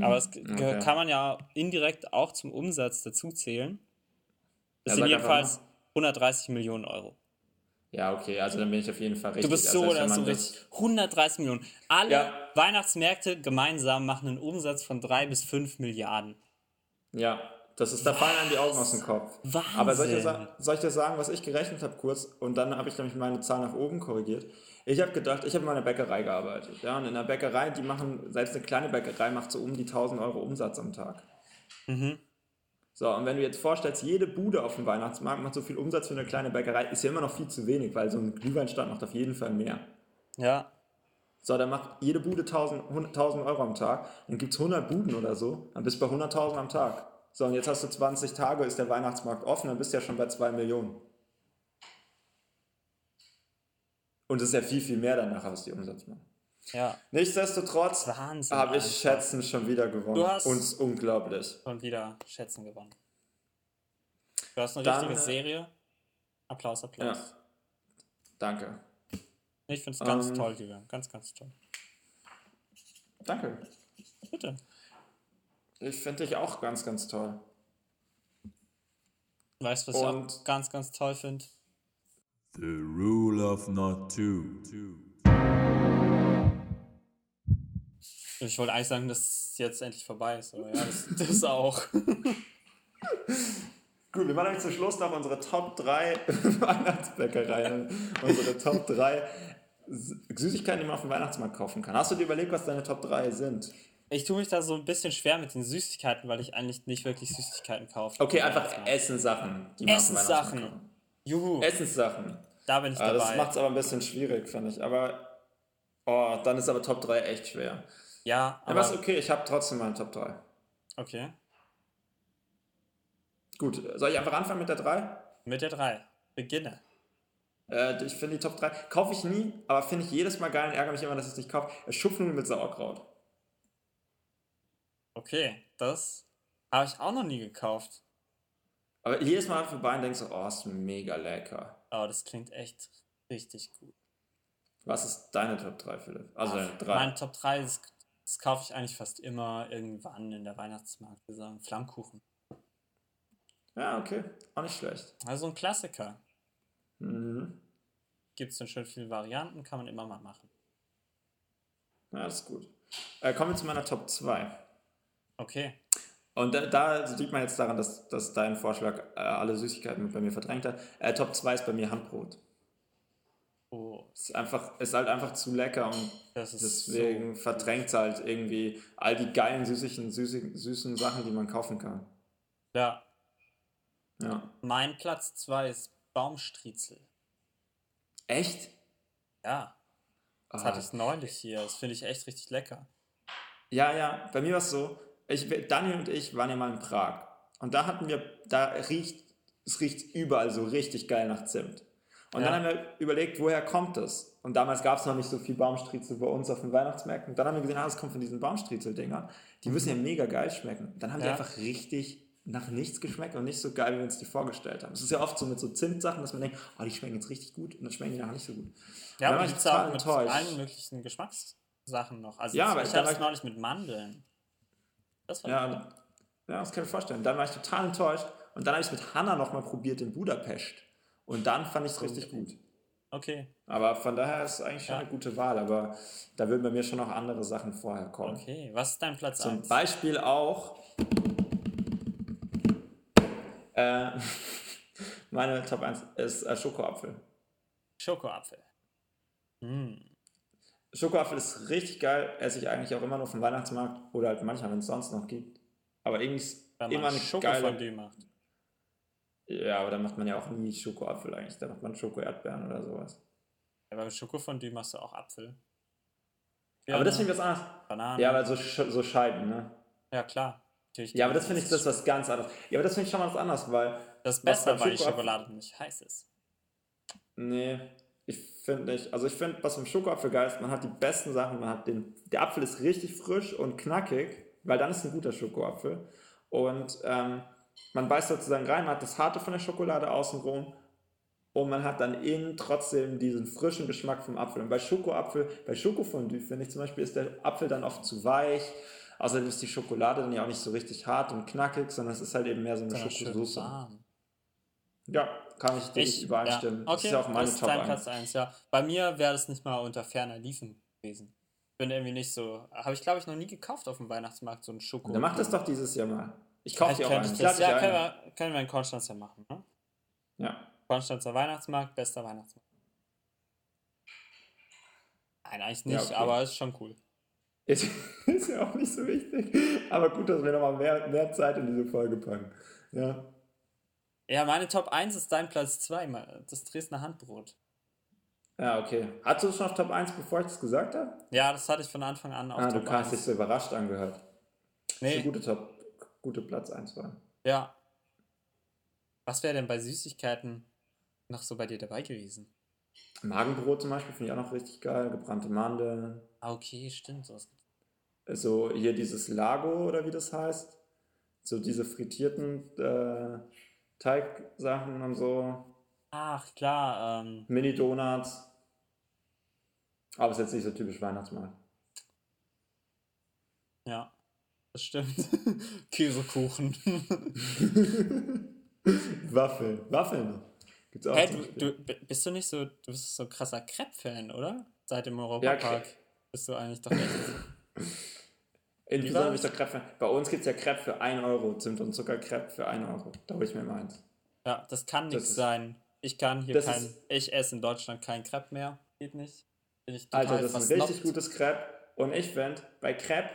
Aber es ge- Mhm. okay. kann man ja indirekt auch zum Umsatz dazu zählen. Das Ja, sind jedenfalls 130 Millionen Euro. Ja, okay, also dann bin ich auf jeden Fall richtig. Du bist Also so selbst oder so richtig. 130 Millionen. Alle Ja. Weihnachtsmärkte gemeinsam machen einen Umsatz von 3 bis 5 Milliarden. Ja, das ist, da fallen einem die Augen aus dem Kopf. Wahnsinn. Aber soll ich, dir soll ich dir sagen, was ich gerechnet habe kurz? Und dann habe ich nämlich meine Zahl nach oben korrigiert. Ich habe gedacht, ich habe in einer Bäckerei gearbeitet. Ja, und in der Bäckerei, die machen, selbst eine kleine Bäckerei macht so um die 1000 Euro Umsatz am Tag. Mhm. So, und wenn du jetzt vorstellst, jede Bude auf dem Weihnachtsmarkt macht so viel Umsatz für eine kleine Bäckerei, ist ja immer noch viel zu wenig, weil so ein Glühweinstand macht auf jeden Fall mehr. Ja, So, dann macht jede Bude 1000, 1000 Euro am Tag, dann gibt es 100 Buden oder so, dann bist du bei 100.000 am Tag. So, und jetzt hast du 20 Tage, ist der Weihnachtsmarkt offen, dann bist du ja schon bei 2 Millionen. Und das ist ja viel, viel mehr danach, was die Umsatz machen. Ja. Nichtsdestotrotz Wahnsinn, habe ich. Schätzen schon wieder gewonnen. Du hast- Und es ist unglaublich. Und wieder Schätzen gewonnen. Du hast eine Dann, richtige Serie. Applaus, Applaus. Ja. Danke. Ich finde es ganz Ähm, toll, Julian. Ganz, ganz toll. Danke. Bitte. Ich finde dich auch ganz, ganz toll. Weißt du, was ich Und- auch ganz, ganz toll finde? The rule of not two. Ich wollte eigentlich sagen, dass es jetzt endlich vorbei ist, aber ja, das, das auch. Gut, wir machen nämlich zum Schluss noch unsere Top 3 Weihnachtsbäckereien. unsere Top 3 Süßigkeiten, die man auf dem Weihnachtsmarkt kaufen kann. Hast du dir überlegt, was deine Top 3 sind? Ich tue mich da so ein bisschen schwer mit den Süßigkeiten, weil ich eigentlich nicht wirklich Süßigkeiten kaufe. Okay, einfach. Essenssachen, Essenssachen. Juhu, Essenssachen. da bin ich das dabei. macht es aber ein bisschen schwierig, finde ich. Aber oh, dann ist aber Top 3 echt schwer. Ja, Aber ist aber okay, ich habe trotzdem meine Top 3. okay. Gut, soll ich einfach anfangen mit der 3? Mit der 3. Beginne. Äh, ich finde die Top 3, kaufe ich nie, aber finde ich jedes Mal geil und ärgere mich immer, dass ich es nicht kaufe. Schupfnudeln mit Sauerkraut. Okay, das habe ich auch noch nie gekauft. Aber jedes Mal vorbei und denkst so, oh, ist mega lecker. Aber das klingt echt richtig gut. Was ist deine Top 3, Philipp? Also deine 3. Mein Top 3, das, das kaufe ich eigentlich fast immer irgendwann in der Weihnachtsmarktsaison. Flammkuchen. Ja, okay. Auch nicht schlecht. Also ein Klassiker. Mhm. Gibt es in schön vielen Varianten, kann man immer mal machen. Ja, das ist gut. Äh, kommen wir zu meiner Top 2. Okay. Und da, da sieht man jetzt daran, dass, dass dein Vorschlag äh, alle Süßigkeiten bei mir verdrängt hat. Äh, Top 2 ist bei mir Handbrot. Oh, Ist, einfach, ist halt einfach zu lecker und deswegen verdrängt es halt irgendwie all die geilen, süßlichen, süßen, süßen Sachen, die man kaufen kann. so. Ja, Ja. mein Platz 2 ist Baumstriezel. Echt? Ja, das Ah. hatte ich neulich hier. Das finde ich echt richtig lecker. Ja, ja, bei mir war es so, ich, Daniel und ich waren ja mal in Prag. Und da hatten wir, da riecht, es riecht überall so richtig geil nach Zimt. Und Ja. dann haben wir überlegt, woher kommt das? Und damals gab es noch nicht so viel Baumstriezel bei uns auf den Weihnachtsmärkten. Und dann haben wir gesehen, ah, das kommt von diesen Baumstriezel-Dingern. Die müssen ja mega geil schmecken. Dann haben die Ja. einfach richtig nach nichts geschmeckt und nicht so geil, wie wir uns die vorgestellt haben. Es ist ja oft so mit so Zimtsachen, dass man denkt, oh, die schmecken jetzt richtig gut und dann schmecken die nachher nicht so gut. Ja, Dann aber war die ich total mit enttäuscht. allen möglichen Geschmackssachen noch. Also Ja, ich, aber ich hatte es neulich mit Mandeln. Das war Ja, ja, das kann ich mir vorstellen. Dann war ich total enttäuscht. Und dann habe ich es mit Hanna nochmal probiert in Budapest. Und dann fand ich es richtig gut. Okay, Aber von daher ist es eigentlich schon Ja. eine gute Wahl. Aber da würden bei mir schon noch andere Sachen vorher kommen. okay. Was ist dein Platz Zum 1? Beispiel auch. Äh, meine Top 1 ist äh, Schokoapfel. Schokoapfel. Mm. Schokoapfel ist richtig geil. Esse ich eigentlich auch immer nur vom Weihnachtsmarkt oder halt manchmal, wenn es sonst noch gibt. Aber irgendwie ist immer man eine Schokofondue geile. macht. Ja, aber da macht man ja auch nie Schokoapfel eigentlich. Da macht man Schoko-Erdbeeren oder sowas. Ja, beim Schokofondue machst du auch Apfel. Aber das finde ich was anderes. Banane. Ja, aber so, so Scheiben, ne? Ja, klar. Natürlich Ja, aber das finde ich das ist was ganz anderes. Ja, aber das finde ich schon was anderes, weil. Das Beste, beim weil die Schokolade nicht heiß ist. Nee, ich finde nicht. Also ich finde, was im Schokoapfel geil ist, man hat die besten Sachen. Man hat den. Der Apfel ist richtig frisch und knackig, weil dann ist ein guter Schokoapfel. Und ähm, man beißt sozusagen rein, man hat das Harte von der Schokolade außenrum und man hat dann innen trotzdem diesen frischen Geschmack vom Apfel. Und bei Schokoapfel, bei Schokofondue finde ich zum Beispiel, ist der Apfel dann oft zu weich. Außerdem ist die Schokolade dann ja auch nicht so richtig hart und knackig, sondern es ist halt eben mehr so eine Schokosauce. Ja, kann ich dir nicht übereinstimmen. Ja. Das Okay, ist ja auch meine das ist Top dein 1. Platz 1, ja. Bei mir wäre das nicht mal unter ferner Liefen gewesen. Bin irgendwie nicht so. Habe ich, glaube ich, noch nie gekauft auf dem Weihnachtsmarkt, so ein Schoko. Dann mach das doch dieses Jahr mal. Ich kaufe Vielleicht dir auch einen. ich das, ja, können wir, können wir in Konstanz ja machen. Ne? Ja. Konstanzer Weihnachtsmarkt, bester Weihnachtsmarkt. Nein, eigentlich nicht, okay. aber ist schon cool. Ist, ist ja auch nicht so wichtig. Aber gut, dass wir nochmal mehr, mehr Zeit in diese Folge packen. Ja. Ja, meine Top 1 ist dein Platz 2, das Dresdner Handbrot. Ja, okay. Hattest du es schon auf Top 1, bevor ich das gesagt habe? Ja, das hatte ich von Anfang an auf Ah, du Top hast 1. dich so überrascht angehört. Das ist Nee, eine gute Top, gute Platz 1 war. ja. Was wäre denn bei Süßigkeiten noch so bei dir dabei gewesen? Magenbrot zum Beispiel finde ich auch noch richtig geil. Gebrannte Mandeln. Ah, okay, stimmt. So hier dieses Lago oder wie das heißt. So diese frittierten äh, Teigsachen und so. Ach, klar. Ähm, Mini-Donuts. Aber ist jetzt nicht so typisch Weihnachtsmarkt. ja, das stimmt. Käsekuchen. Waffeln. Waffeln. Gibt's auch hey, du, du, bist du nicht so, du bist so ein krasser Crepe-Fan, oder? Seit dem Europapark Crepe. bist du eigentlich doch echt. In war habe ich doch Crepe. Bei uns gibt es ja Crepe für 1 Euro. Zimt und Zuckercrepe für 1 Euro. Da hole ich mir mal eins. Ja, das kann nichts ist- sein. Ich kann hier kein. ist- Ich esse in Deutschland kein Crepe mehr. Geht nicht. Bin ich total Alter, das ist ein richtig gutes Crepe. Und ich finde, bei Crepe,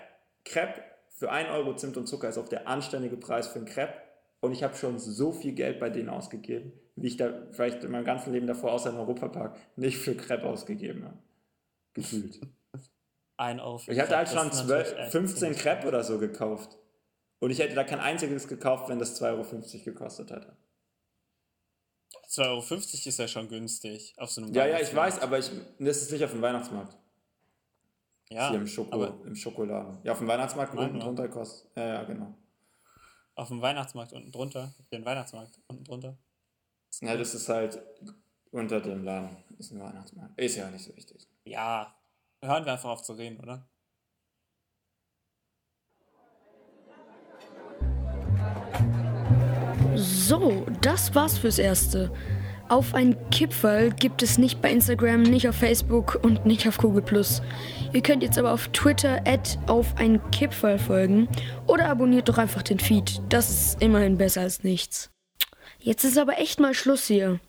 Crepe für 1 Euro Zimt und Zucker ist auch der anständige Preis für ein Crepe. Und ich habe schon so viel Geld bei denen ausgegeben, wie ich da vielleicht in meinem ganzen Leben davor, außer im Europapark, nicht für Crepe ausgegeben habe. Gefühlt. Ein Euro für Ich hatte halt schon ist 12, natürlich echt 15 ziemlich Crepe oder so gekauft. Und ich hätte da kein einziges gekauft, wenn das 2,50 Euro gekostet hätte. 2,50 Euro ist ja schon günstig auf so einem Ja, ja, ich weiß, aber ich, das ist nicht auf dem Weihnachtsmarkt. Ja, Hier im, Schoko, aber im Schokoladen. Ja, auf dem Weihnachtsmarkt unten ja. drunter kostet. Ja, ja, genau. auf dem Weihnachtsmarkt unten drunter. Den Weihnachtsmarkt unten drunter. Ja, das ist halt unter dem Laden. Ist ein Weihnachtsmarkt. Ist ja nicht so wichtig. Ja, hören wir einfach auf zu reden, oder? So, das war's fürs Erste. Auf ein Kipferl gibt es nicht bei Instagram, nicht auf Facebook und nicht auf Google+. Ihr könnt jetzt aber auf Twitter auf ein Kipferl folgen oder abonniert doch einfach den Feed. Das ist immerhin besser als nichts. Jetzt ist aber echt mal Schluss hier.